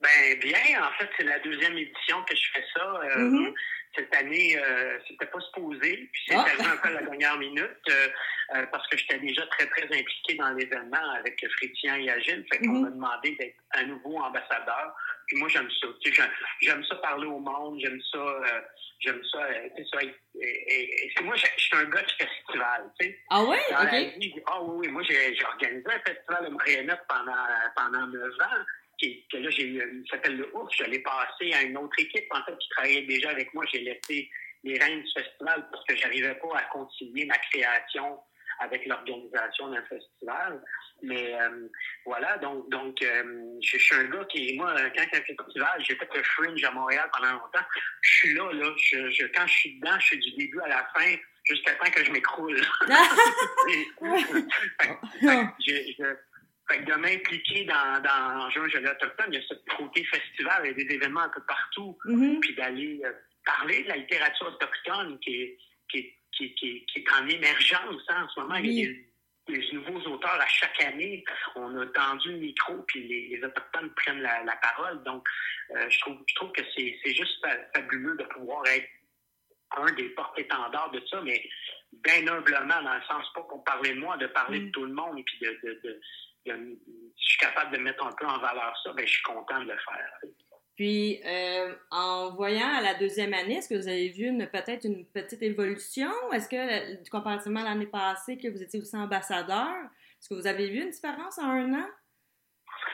Ben bien, en fait, c'est la deuxième édition que je fais ça. Euh, Mhm. Cette année, euh, c'était pas supposé, puis c'est Ah. arrivé un peu à la dernière minute euh, euh, parce que j'étais déjà très très impliqué dans l'événement avec Frétien et Agile, fait qu'on Mhm. m'a demandé d'être un nouveau ambassadeur. Puis moi, j'aime ça. Tu sais, j'aime- ça parler au monde, j'aime ça, euh, j'aime ça. euh, tu sais, ça, et- et- et- moi, je suis un gars de festival, tu sais. Ah? Dans la Ok. ah oui, oui, moi j'ai j'ai organisé un festival de marionnettes pendant, pendant 9 ans. Qui, que là, j'ai eu- il s'appelle le Ours. Je l'ai passé à une autre équipe, en fait, qui travaillait déjà avec moi. J'ai laissé les rênes du festival parce que j'arrivais pas à concilier ma création avec l'organisation d'un festival. Mais euh, voilà, donc, donc euh, je, je suis un gars qui, moi, quand il y a un festival, j'ai fait le Fringe à Montréal pendant longtemps. Je suis là, là. Je, je- quand je suis dedans, je suis du début à la fin jusqu'à temps que je m'écroule. Fait que- de m'impliquer dans, dans Juin Jeune Autochtone, il y a ce côté festival, il y a des événements un peu partout, Mhm. puis d'aller euh, parler de la littérature autochtone qui est, qui est, qui est- qui est- qui est en émergence hein, en ce moment. Il y a des, des nouveaux auteurs à chaque année. On a tendu le micro, puis les, les Autochtones prennent la, la parole. Donc, euh, je, trouve, je trouve que c'est juste fa- fabuleux de pouvoir être un des porte-étendards de ça, mais bien humblement, dans le sens pas pour parler de moi, de parler de tout le monde, puis de, de, de- de- si je suis capable de mettre un peu en valeur ça, ben, je suis content de le faire. Puis, euh, en voyant à la deuxième année, est-ce que vous avez vu peut-être une petite évolution? Est-ce que, euh, comparativement à l'année passée, que vous étiez aussi ambassadeur, est-ce que vous avez vu une différence en un an?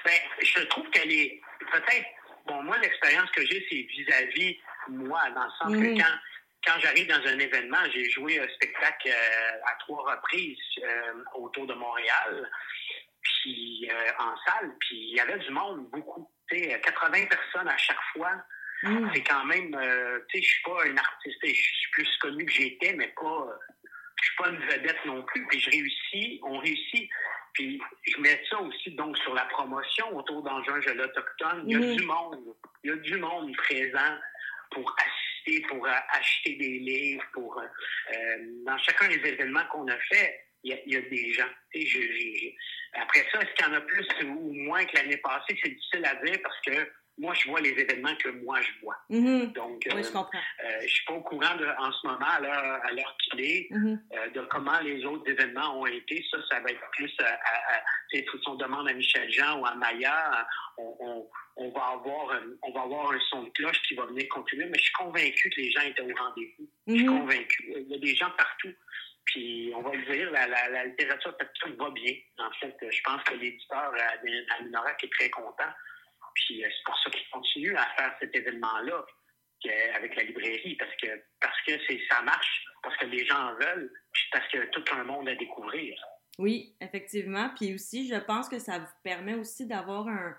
Ben, je trouve qu'elle est peut-être. Bon, moi, l'expérience que j'ai, c'est vis-à-vis moi, dans le sens que quand, quand j'arrive dans un événement, j'ai joué un spectacle euh, à trois reprises euh, autour de Montréal, puis euh, en salle, puis il y avait du monde, beaucoup. Tu sais, 80 personnes à chaque fois. Mm. C'est quand même, euh, tu sais, je suis pas un artiste, je suis plus connu que j'étais, mais pas, euh, je suis pas une vedette non plus. Puis je réussis, on réussit. Puis je mets ça aussi donc sur la promotion autour d'Enjeux Jeux autochtone. Il y a Mhm. du monde, il y a du monde présent pour assister, pour euh, acheter des livres, pour euh, euh, dans chacun des événements qu'on a fait, il y a, il y a des gens. Je- je- Après ça, est-ce qu'il y en a plus ou moins que l'année passée? C'est difficile à dire parce que moi, je vois les événements que moi, je vois. Mhm. Donc, Oui, euh, je comprends. euh, je suis pas au courant de, en ce moment, à l'heure, qu'il est, Mhm. euh, de comment les autres événements ont été. Ça, ça va être plus à, à, à- si on demande à Michel Jean ou à Maya, on, on, on va avoir un, on va avoir un son de cloche qui va venir continuer, mais je suis convaincu que les gens étaient au rendez-vous. Je suis Mhm. convaincu. Il y a des gens partout. Puis, on va le dire, la, la, la littérature autochtone va bien. En fait, je pense que l'éditeur à, à Minorac est très content. Puis, euh, c'est pour ça qu'il continue à faire cet événement-là que- avec la librairie, parce que parce que ça marche, parce que les gens en veulent, puis parce a tout un monde à découvrir. Oui, effectivement. Puis aussi, je pense que ça vous permet aussi d'avoir un,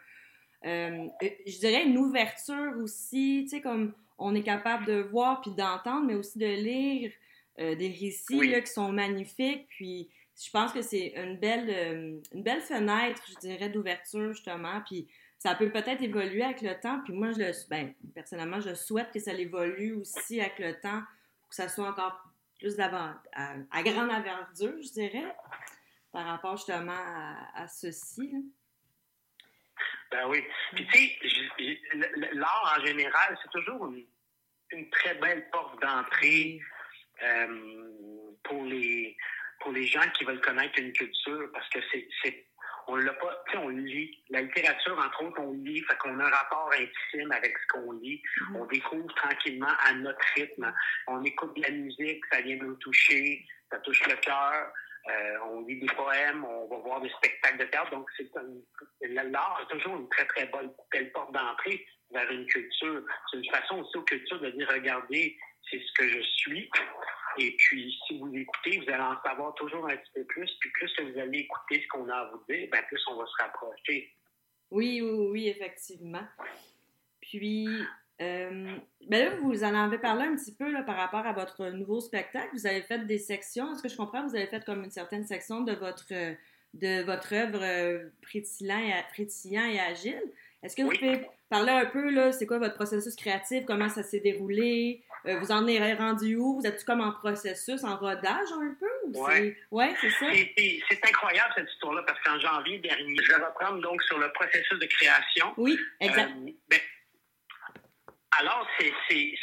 euh, euh, je dirais une ouverture aussi, tu sais, comme on est capable de voir puis d'entendre, mais aussi de lire euh, des récits Oui. là, qui sont magnifiques. Puis je pense que c'est une belle, euh, une belle fenêtre, je dirais, d'ouverture justement. Puis ça peut peut-être évoluer avec le temps. Puis moi, je le, ben, personnellement, je souhaite que ça évolue aussi avec le temps pour que ça soit encore plus d'avant, à, à grande envergure, je dirais, par rapport justement à, à ceci. là. Ben oui. Puis tu sais, l'art en général, c'est toujours une, une très belle porte d'entrée pour les pour les gens qui veulent connaître une culture, parce que c'est c'est on l'a pas, tu sais, on lit. La littérature, entre autres, on lit, fait qu'on a un rapport intime avec ce qu'on lit. On découvre tranquillement à notre rythme. On écoute de la musique, ça vient nous toucher, ça touche le cœur. Euh, on lit des poèmes, on va voir des spectacles de théâtre. Donc, c'est l'art est toujours une très, très bonne, belle porte d'entrée vers une culture. C'est une façon aussi aux cultures de dire, regardez, c'est ce que je suis. Et puis, si vous écoutez, vous allez en savoir toujours un petit peu plus. Puis plus que vous allez écouter ce qu'on a à vous dire, ben plus on va se rapprocher. Oui, oui, oui, effectivement. Puis, euh, ben là, vous en avez parlé un petit peu là, par rapport à votre nouveau spectacle. Vous avez fait des sections. Est-ce que je comprends? Vous avez fait comme une certaine section de votre, de votre œuvre euh, et, Frétillant et Agile. Est-ce que vous pouvez parler un peu, là, c'est quoi votre processus créatif? Comment ça s'est déroulé? Euh, vous en êtes rendu où? Vous êtes comme en processus, en rodage un peu? Ou Ouais. c'est- ça? C'est- incroyable cette histoire-là parce qu'en janvier dernier, je vais reprendre donc sur le processus de création. Oui, exact. Euh, ben, alors, c'est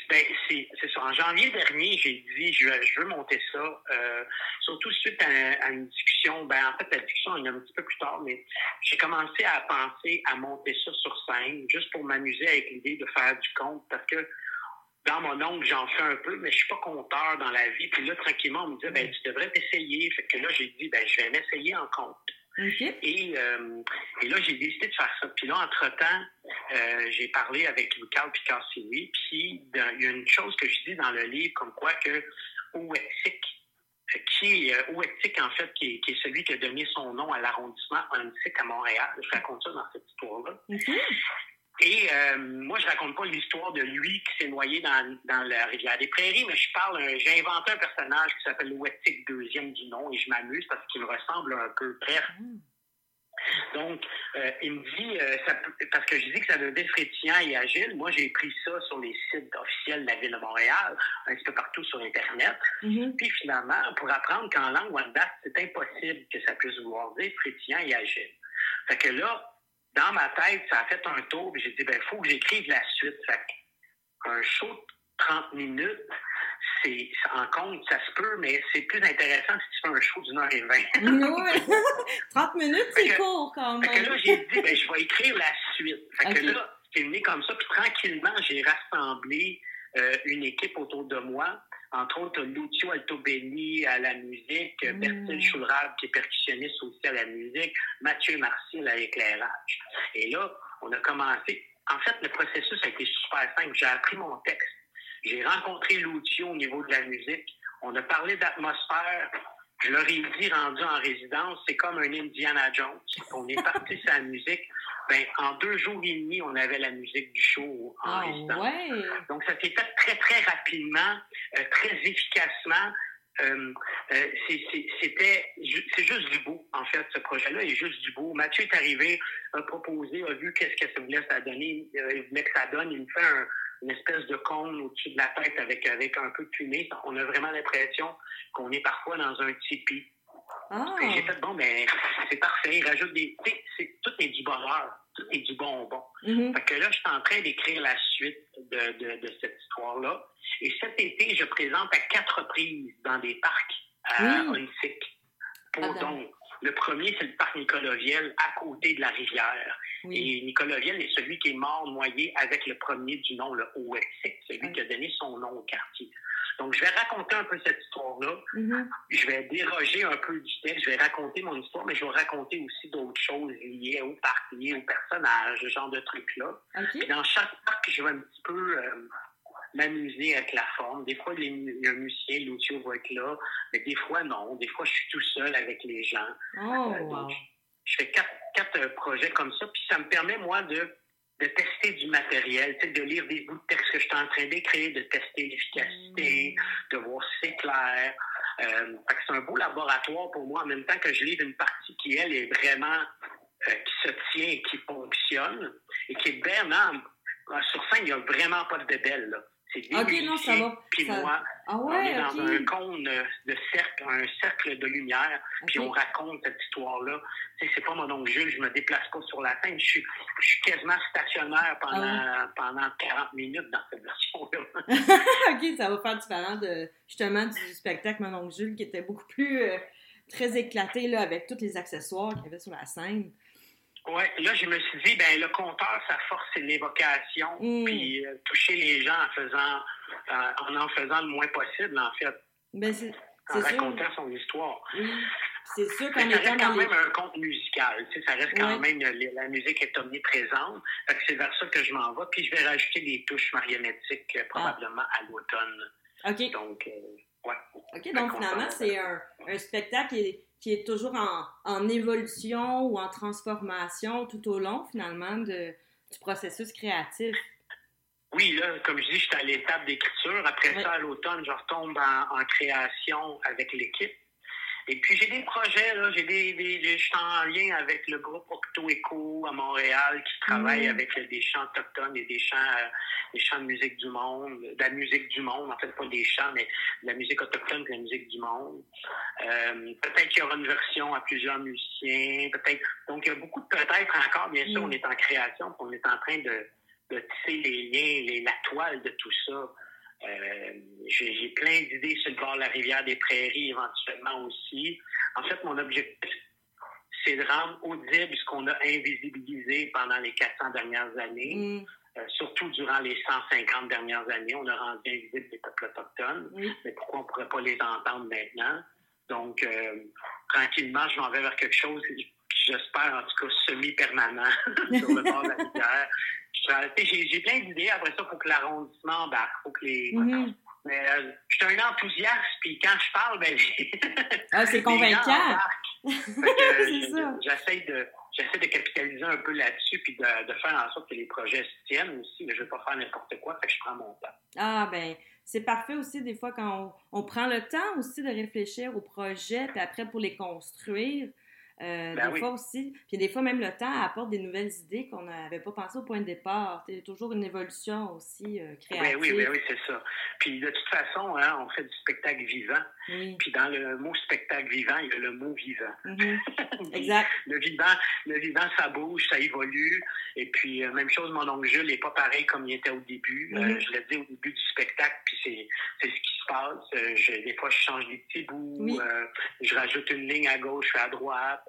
ben, c'est- c'est ça. En janvier dernier, j'ai dit, je, veux- je veux monter ça, euh, surtout suite à, à une discussion. Ben, en fait, la discussion est un petit peu plus tard, mais j'ai commencé à penser à monter ça sur scène, juste pour m'amuser avec l'idée de faire du compte, parce que dans mon oncle, j'en fais un peu, mais je suis pas compteur dans la vie. Puis là, tranquillement, on me dit, ben, tu devrais t'essayer. Fait que là, j'ai dit, ben, je vais m'essayer en compte. Et, euh, et là, j'ai décidé de faire ça. Puis là, entre-temps, euh, j'ai parlé avec Louis-Carl Picassini. Puis il y a une chose que je dis dans le livre, comme quoi que Ouetzik, euh, qui est euh, en fait, qui est, qui est celui qui a donné son nom à l'arrondissement Ontic à Montréal? Je raconte ça dans cette histoire-là. Et euh, moi, je raconte pas l'histoire de lui qui s'est noyé dans, dans la rivière des Prairies, mais je parle, un- j'ai inventé un personnage qui s'appelle Ouetzik deuxième du nom et je m'amuse parce qu'il me ressemble un peu. Bref. Donc, euh, il me dit, euh, ça parce que je dis que ça veut dire frétillant et agile. Moi, j'ai pris ça sur les sites officiels de la Ville de Montréal, un petit peu partout sur Internet. Puis finalement, pour apprendre qu'en langue Wendat, c'est impossible que ça puisse vouloir dire frétillant et agile. Fait que là, dans ma tête, ça a fait un tour, puis j'ai dit, ben, il faut que j'écrive la suite. Fait que un show de 30 minutes, c'est en compte, ça se peut, mais c'est plus intéressant si tu fais un show d'une heure et vingt. Ouais. 30 minutes, c'est court quand Fait même. que là, j'ai dit, ben, je vais écrire la suite. Fait que Ok. là, c'est venu comme ça, puis tranquillement, j'ai rassemblé euh, une équipe autour de moi. Entre autres, Lucio Altobelli à la musique, Mm. Bertil qui est percussionniste aussi à la musique, Mathieu Martial à l'éclairage. Et là, on a commencé. En fait, le processus a été super simple. J'ai appris mon texte. J'ai rencontré Lucio au niveau de la musique. On a parlé d'atmosphère. Je leur ai dit, rendu en résidence, c'est comme un Indiana Jones. On est parti sur la musique. Ben, en deux jours et demi, on avait la musique du show en ouais. Donc, ça s'est fait très, très rapidement, euh, très efficacement. Euh, euh, C'était, c'est juste du beau, en fait, ce projet-là est juste du beau. Mathieu est arrivé, a proposé, a vu qu'est-ce que ça voulait ça donner, il voulait que ça donne, il me fait un- une espèce de cône au-dessus de la tête avec, avec un peu de fumée. On a vraiment l'impression qu'on est parfois dans un tipi. Ah. Et J'ai fait, bon, ben, c'est parfait, il rajoute des. tu sais, c'est- Tout est du bonheur, tout est du bonbon. Mhm. Fait que là, je suis en train d'écrire la suite de, de, de cette histoire-là. Et cet été, je présente à quatre reprises dans des parcs à Oui. Huntsic. Pour Ah, donc, le premier, c'est le parc Nicolas-Viel, à côté de la rivière. Et Nicolas-Viel est celui qui est mort noyé avec le premier du nom, le Owexic, celui qui a donné son nom au quartier. Donc, je vais raconter un peu cette histoire-là. Mhm. Je vais déroger un peu du texte, je vais raconter mon histoire, mais je vais raconter aussi d'autres choses liées au parc, liées au personnage, ce genre de trucs-là. OK. Puis dans chaque parc, je vais un petit peu euh, m'amuser avec la forme. Des fois, les, le musicien, Lucio va être là, mais des fois, non. Des fois, je suis tout seul avec les gens. Oh, Euh, wow. donc, je fais quatre, quatre euh, projets comme ça, puis ça me permet, moi, de, de tester du matériel, tu sais, de lire des bouts de texte que je suis en train d'écrire, de tester l'efficacité, de voir si c'est clair. Euh, c'est un beau laboratoire pour moi, en même temps que je livre une partie qui, elle, est vraiment, euh, qui se tient et qui fonctionne, et qui est vraiment, sur scène, il n'y a vraiment pas de bébelle, là. C'est des Ok, non, ça va. puis Ça- moi, Ah on ouais, est dans un cône de cercle, un cercle de lumière, puis on raconte cette histoire-là. Tu sais, c'est pas mon oncle Jules, je me déplace pas sur la scène, je suis, je suis quasiment stationnaire pendant, Ah pendant 40 minutes dans cette version-là. ok, ça va faire différent de justement du spectacle Mon oncle Jules qui était beaucoup plus euh, très éclaté là, avec tous les accessoires qu'il y avait sur la scène. Ouais, là, je me suis dit, ben le conteur, sa force, c'est l'évocation, Mm. puis euh, toucher les gens en faisant, euh, en en faisant le moins possible, en fait, Ben c'est en sûr. racontant son histoire. Oui. C'est sûr qu'en ça reste quand les... même un conte musical. Tu sais, ça reste quand même, la musique est omniprésente. C'est vers ça que je m'en vais. Puis je vais rajouter des touches marionnettiques euh, probablement à l'automne. OK. Donc, ouais. OK, donc finalement, c'est un, un spectacle qui est, qui est toujours en, en évolution ou en transformation tout au long, finalement, de, du processus créatif. Oui, là, comme je dis, je suis à l'étape d'écriture. Après ça, à l'automne, je retombe en, en création avec l'équipe. Et puis, j'ai des projets, là. J'ai des, des- je suis en lien avec le groupe Octo Echo à Montréal qui travaille Mm. avec des chants autochtones et des chants, euh, des chants de musique du monde, de la musique du monde. En fait, pas des chants, mais de la musique autochtone et de la musique du monde. Euh, peut-être qu'il y aura une version à plusieurs musiciens. Peut-être. Donc, il y a beaucoup de peut-être encore. Bien sûr, Mm. on est en création, on est en train de, de tisser les liens, les, la toile de tout ça. Euh, j'ai plein d'idées sur le bord de la rivière des Prairies éventuellement aussi. En fait, mon objectif, c'est de rendre audible ce qu'on a invisibilisé pendant les 400 dernières années, Mm. euh, surtout durant les 150 dernières années. On a rendu invisible les peuples autochtones, mais pourquoi on ne pourrait pas les entendre maintenant? Donc, euh, tranquillement, je m'en vais vers quelque chose, j'espère en tout cas semi-permanent sur le bord de la rivière. Sais, J'ai plein d'idées. Après ça, il faut que l'arrondissement embarque. faut que les... Mhm. Mais euh, je suis un enthousiaste, puis quand je parle, ben, Ah, c'est convaincant. ça. J'essaie de, j'essaie de capitaliser un peu là-dessus, puis de, de faire en sorte que les projets se tiennent aussi. Mais je ne vais pas faire n'importe quoi, fait que je prends mon temps. Ah, ben, c'est parfait aussi des fois quand on, on prend le temps aussi de réfléchir aux projets, puis après pour les construire. Euh, Ben des oui. fois aussi, puis des fois même le temps apporte des nouvelles idées qu'on n'avait pas pensé au point de départ. C'est toujours une évolution aussi euh, créative. Ben oui, ben oui, c'est ça. Puis de toute façon, hein, on fait du spectacle vivant. Oui. Puis dans le mot spectacle vivant, il y a le mot vivant. Mhm. Exact. Le vivant, le vivant, ça bouge, ça évolue. Et puis, euh, même chose, mon oncle Jules n'est pas pareil comme il était au début. Euh, Mhm. je l'ai dit au début du spectacle, puis c'est, c'est ce qui se passe. Euh, je- des fois, je change des petits bouts. Oui. je rajoute une ligne à gauche, à droite.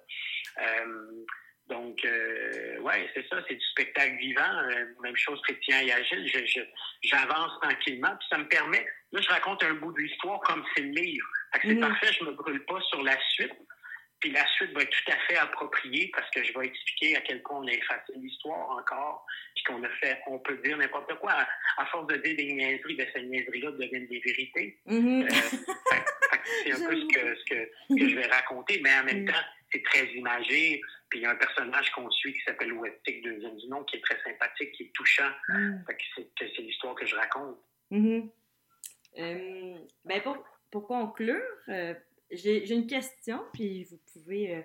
Donc, euh, ouais, c'est ça, c'est du spectacle vivant. Euh, même chose chrétien et agile. Je- je- J'avance tranquillement, puis ça me permet. Là, je raconte un bout de l'histoire comme c'est le livre. C'est Mhm. parfait, je me brûle pas sur la suite. Puis la suite va être tout à fait appropriée parce que je vais expliquer à quel point on a effacé l'histoire encore, puis qu'on a fait, on peut dire n'importe quoi. À, à force de dire des niaiseries, ben, ces niaiseries-là deviennent des vérités. Mhm. Euh, c'est un peu ce que, ce, que, ce que je vais raconter, mais en même temps, c'est très imagé. Puis il y a un personnage qu'on suit qui s'appelle Ouettic, deuxième du nom, qui est très sympathique, qui est touchant. Mm. Fait que c'est l'histoire que je raconte. Mhm. Euh, ben pour, pour conclure, euh, j'ai j'ai une question, puis vous pouvez. euh,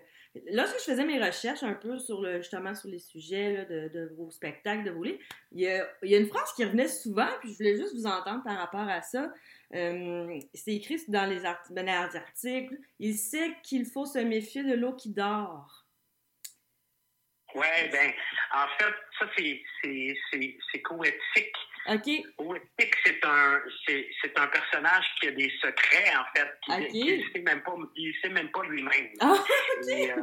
lorsque je faisais mes recherches un peu sur le, justement sur les sujets là, de, de vos spectacles, de vos livres, il y, a, il y a une phrase qui revenait souvent, puis je voulais juste vous entendre par rapport à ça. Euh, C'est écrit dans les, art- ben, dans les articles. Il sait qu'il faut se méfier de l'eau qui dort. Ouais, ben, en fait, ça, c'est- c'est c'est- c'est Coéthique. OK. Coéthique, c'est un, c'est c'est un personnage qui a des secrets, en fait, qui ne sait même pas, il sait même pas lui-même. Ah, Et, euh,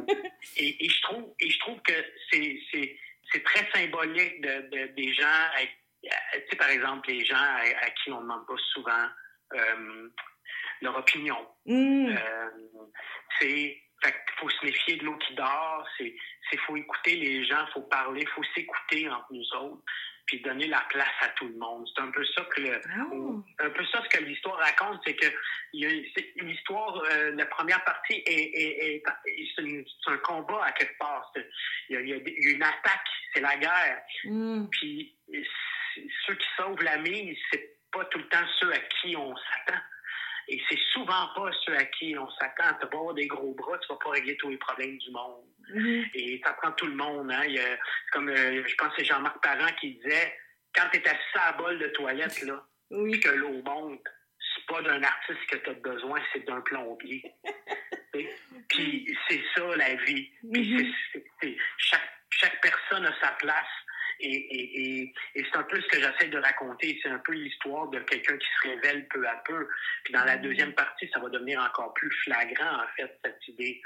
et, et je trouve, et je trouve que c'est c'est- c'est très symbolique de, de- des gens, euh, tu sais, par exemple, les gens à, à qui on ne demande pas souvent euh, leur opinion. Mm. Euh, c'est fait qu'il faut se méfier de l'eau qui dort, c'est c'est faut écouter les gens, faut parler, faut s'écouter entre nous autres, puis donner la place à tout le monde. C'est un peu ça que le, Oh. un peu ça ce que l'histoire raconte, c'est que il y a c'est une histoire, euh, la première partie est, est- est- est- c'est un combat à quelque part. Il y a, il y une attaque, c'est la guerre. Mm. Puis ceux qui sauvent la mise, c'est pas tout le temps ceux à qui on s'attend. Et c'est souvent pas ceux à qui on s'attend. Tu avoir des gros bras, tu vas pas régler tous les problèmes du monde. Mhm. Et ça prend tout le monde. Hein. Il y a- comme, euh, je pense que c'est Jean-Marc Parent qui disait, quand tu es assis à la bol de toilette, là, puis que l'eau monte, c'est pas d'un artiste que tu as besoin, c'est d'un plombier. Puis c'est ça, la vie. Puis c'est- c'est- c'est- chaque, chaque personne a sa place. Et, et, et, et c'est un peu ce que j'essaie de raconter. C'est un peu l'histoire de quelqu'un qui se révèle peu à peu. Puis dans la deuxième partie, ça va devenir encore plus flagrant, en fait, cette idée.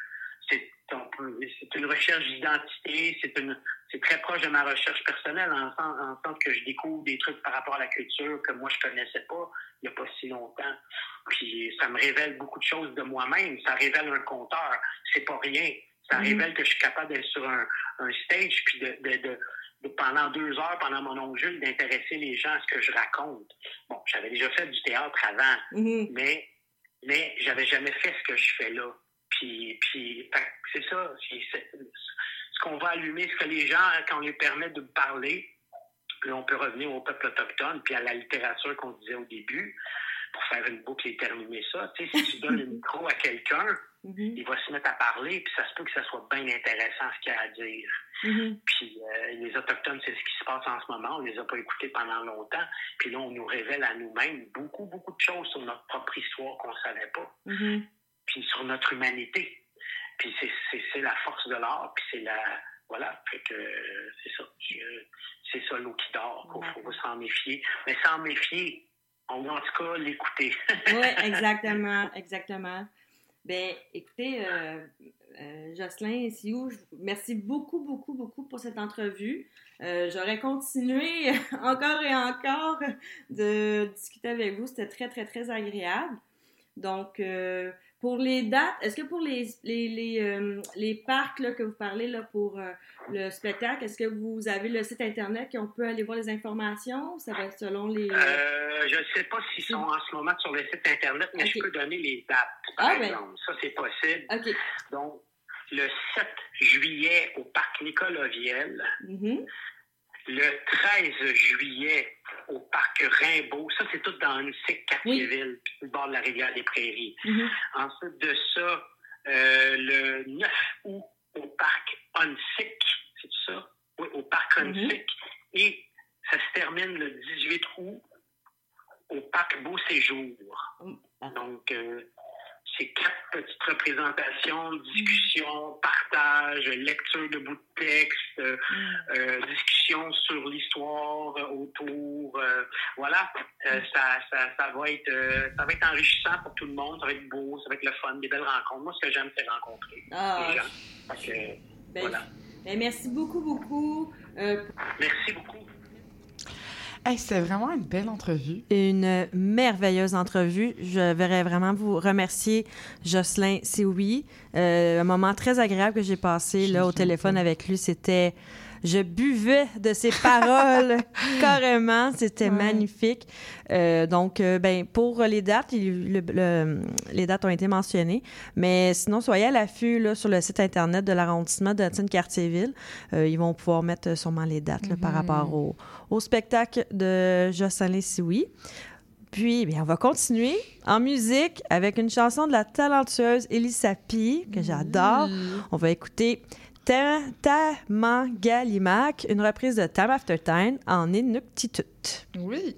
C'est une recherche d'identité, c'est une c'est très proche de ma recherche personnelle, en, sens- en sens que je découvre des trucs par rapport à la culture que moi je connaissais pas il n'y a pas si longtemps. Puis ça me révèle beaucoup de choses de moi-même. Ça révèle un compteur. C'est pas rien. Ça Mhm. révèle que je suis capable d'être sur un, un stage puis de, de, de- de- pendant deux heures, pendant mon oncle Jules, d'intéresser les gens à ce que je raconte. Bon, j'avais déjà fait du théâtre avant, Mhm. mais, mais j'avais jamais fait ce que je fais là. Puis, puis c'est ça. ce qu'on va allumer, ce que les gens, quand on les permet de parler, puis on peut revenir au peuple autochtone, puis à la littérature qu'on disait au début, pour faire une boucle et terminer ça. Tu sais, si tu donnes le micro à quelqu'un, Mhm. il va se mettre à parler, puis ça se peut que ça soit bien intéressant ce qu'il a à dire. Mhm. Puis euh, les Autochtones, c'est ce qui se passe en ce moment. On les a pas écoutés pendant longtemps. Puis là, on nous révèle à nous-mêmes beaucoup, beaucoup de choses sur notre propre histoire qu'on savait pas. Mhm. Puis sur notre humanité. Puis c'est- la force de l'art, puis c'est la... Voilà, fait que euh, c'est ça. Je- C'est ça l'eau qui dort, qu'il faut s'en méfier. Mais s'en méfier, on va en tout cas l'écouter. Oui, exactement, exactement. Ben, écoutez, euh, euh, Jocelyn Sioux, merci beaucoup, beaucoup, beaucoup pour cette entrevue. Euh, J'aurais continué encore et encore de discuter avec vous. C'était très, très, très agréable. Donc, euh, pour les dates, est-ce que pour les, les, les, euh, les parcs là, que vous parlez là, pour euh, le spectacle, est-ce que vous avez le site Internet qu'on peut aller voir les informations? Ça va être selon les... Euh, je ne sais pas s'ils sont en ce moment sur le site Internet, mais je peux donner les dates, par Ah, ben. exemple. Ça, c'est possible. Donc, le 7 juillet au parc Nicolas-Viel, Mhm. Le 13 juillet au parc Rimbaud, ça, c'est tout dans une cycle quartier-ville, puis sur le bord de la rivière des Prairies. Mhm. Ensuite de ça, euh, le 9 août au parc Onsic, c'est ça? Oui, au parc Mhm. Onsic. Et ça se termine le 18 août au parc Beau Séjour. Donc, euh, c'est quatre petites représentations, discussions, partage, lecture de bouts de texte, euh, euh, discussion sur l'histoire euh, autour. euh, voilà, Euh, ça, ça, ça, va être, ça va être enrichissant pour tout le monde, ça va être beau, ça va être le fun, des belles rencontres. Moi, ce que j'aime, c'est rencontrer Ah, les gens. Fait que, Ben, voilà. Ben, merci beaucoup, beaucoup. Merci beaucoup. Hey, C'était vraiment une belle entrevue. une merveilleuse entrevue. Je voudrais vraiment vous remercier, Jocelyn Sioui. Euh, un moment très agréable que j'ai passé là, au téléphone avec lui. C'était. Je buvais de ses paroles carrément. C'était Ouais. magnifique. Euh, donc, euh, ben, pour les dates, il- le- le- les dates ont été mentionnées. Mais sinon, soyez à l'affût là, sur le site Internet de l'arrondissement de Cartierville. Euh, ils vont pouvoir mettre euh, sûrement les dates là, par Mhm. rapport au, au spectacle de Jocelyn Sioui. Puis, bien, on va continuer en musique avec une chanson de la talentueuse Elisa Pi, que j'adore. On va écouter Ta- Tamangalimak, une reprise de Time After Time en Inuktitut. Oui.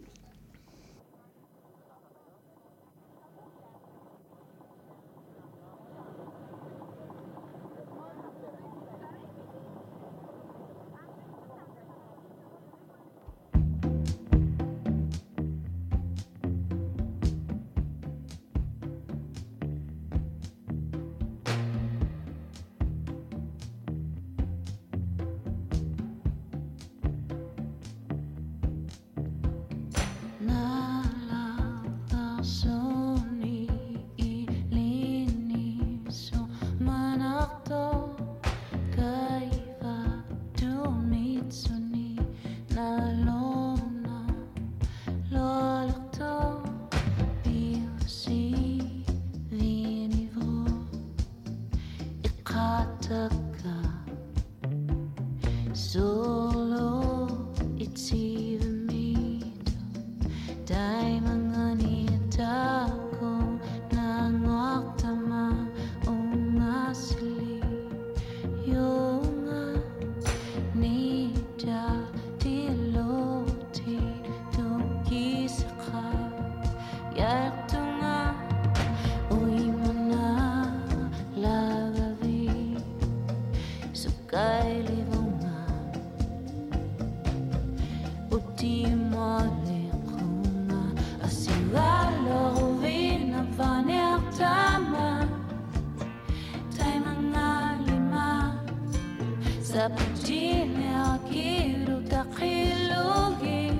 Sa pagdine akiru takilugi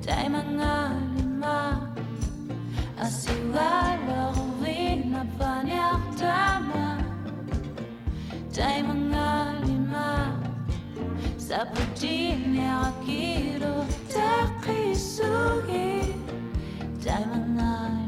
Tay mga lima Asiwala uvin na vaner tama Tay mga lima sa pagdine akiru takisugi Tay mga lima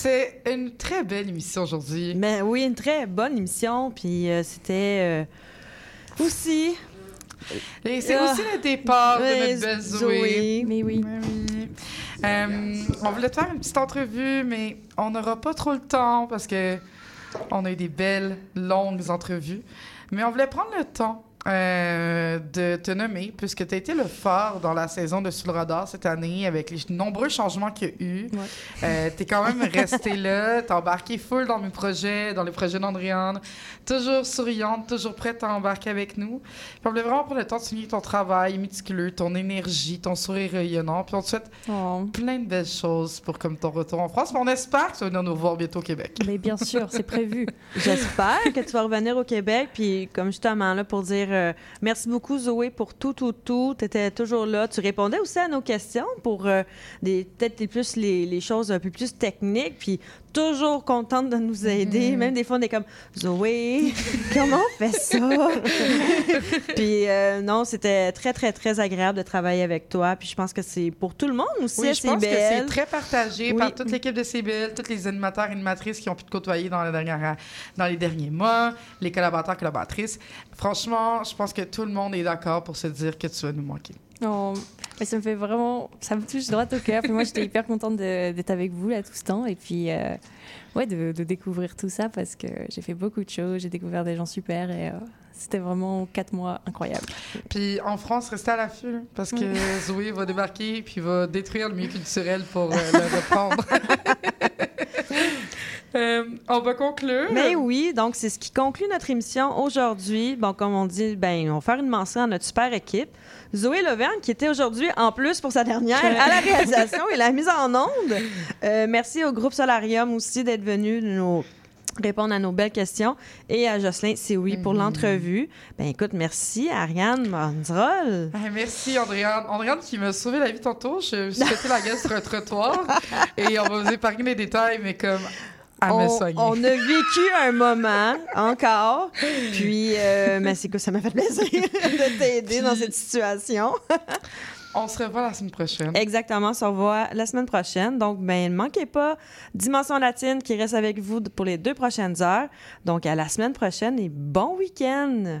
C'est une très belle émission aujourd'hui. Mais oui, une très bonne émission. Puis euh, c'était euh, aussi Et c'est Ah. aussi le départ de notre belle Zoé. Zoé. Mais oui. Oui, oui. Euh, on voulait te faire une petite entrevue, mais on n'aura pas trop le temps parce que on a eu des belles, longues entrevues. Mais on voulait prendre le temps euh, de te nommer, puisque tu as été le phare dans la saison de Sous le radar cette année, avec les nombreux changements qu'il y a eu. Euh, tu es quand même resté là, tu embarqué full dans mes projets, dans les projets d'Andréane, toujours souriante, toujours prête à embarquer avec nous. Puis on voulait vraiment prendre le temps de souligner ton travail méticuleux, ton énergie, ton sourire rayonnant. Puis on te souhaite Oh. plein de belles choses pour comme ton retour en France. Mais on espère que tu vas venir nous voir bientôt au Québec. Mais bien sûr, c'est prévu. J'espère que tu vas revenir au Québec. Puis, comme justement, là, pour dire euh, merci beaucoup, Zoé, pour tout, tout, tout. Tu étais toujours là. Tu répondais aussi à nos questions pour euh, peut-être les plus les, les choses un peu plus techniques. Puis, toujours contente de nous aider. Même des fois, on est comme Zoé, comment on fait ça? puis, euh, non, c'était très, très, très agréable de travailler avec toi. Puis, je pense que c'est pour tout le monde aussi Oui, à je pense que c'est très partagé Oui. par toute l'équipe de CBL, tous les animateurs et animatrices qui ont pu te côtoyer dans les, dernières, dans les derniers mois, les collaborateurs collaboratrices. Franchement, je pense que tout le monde est d'accord pour se dire que tu vas nous manquer. Oh, mais ça me fait vraiment, ça me touche droit au cœur. Puis moi, j'étais hyper contente d'être avec vous là tout ce temps et puis euh, ouais, de, de découvrir tout ça parce que j'ai fait beaucoup de choses, j'ai découvert des gens super et euh, c'était vraiment quatre mois incroyables. Puis en France, restez à l'affût parce que. Zoé va débarquer puis va détruire le milieu culturel pour euh, le reprendre. Euh, on va conclure. Mais oui, donc c'est ce qui conclut notre émission aujourd'hui. Bon, comme on dit, ben, on va faire une mention à notre super équipe. Zoé Leverne, qui était aujourd'hui en plus pour sa dernière à la réalisation et la mise en onde. Euh, merci au groupe Solarium aussi d'être venu nous répondre à nos belles questions. Et à Jocelyn Sioui pour l'entrevue. Ben écoute, merci Ariane Manzrol. Ah, merci, Andréane. Andréane qui m'a sauvé la vie tantôt. Je me suis pété la gueule sur un trottoir. Et on va vous épargner les détails, mais comme à me on, soigner. on a vécu un moment encore. Puis, euh, mais c'est que ça m'a fait plaisir de t'aider dans cette situation. On se revoit la semaine prochaine. Exactement, on se revoit la semaine prochaine. Donc, ben, ne manquez pas Dimension Latine qui reste avec vous pour les deux prochaines heures. Donc, à la semaine prochaine et bon week-end!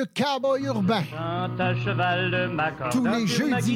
Le cowboy urbain. à cheval de ma corde Tous les jeudis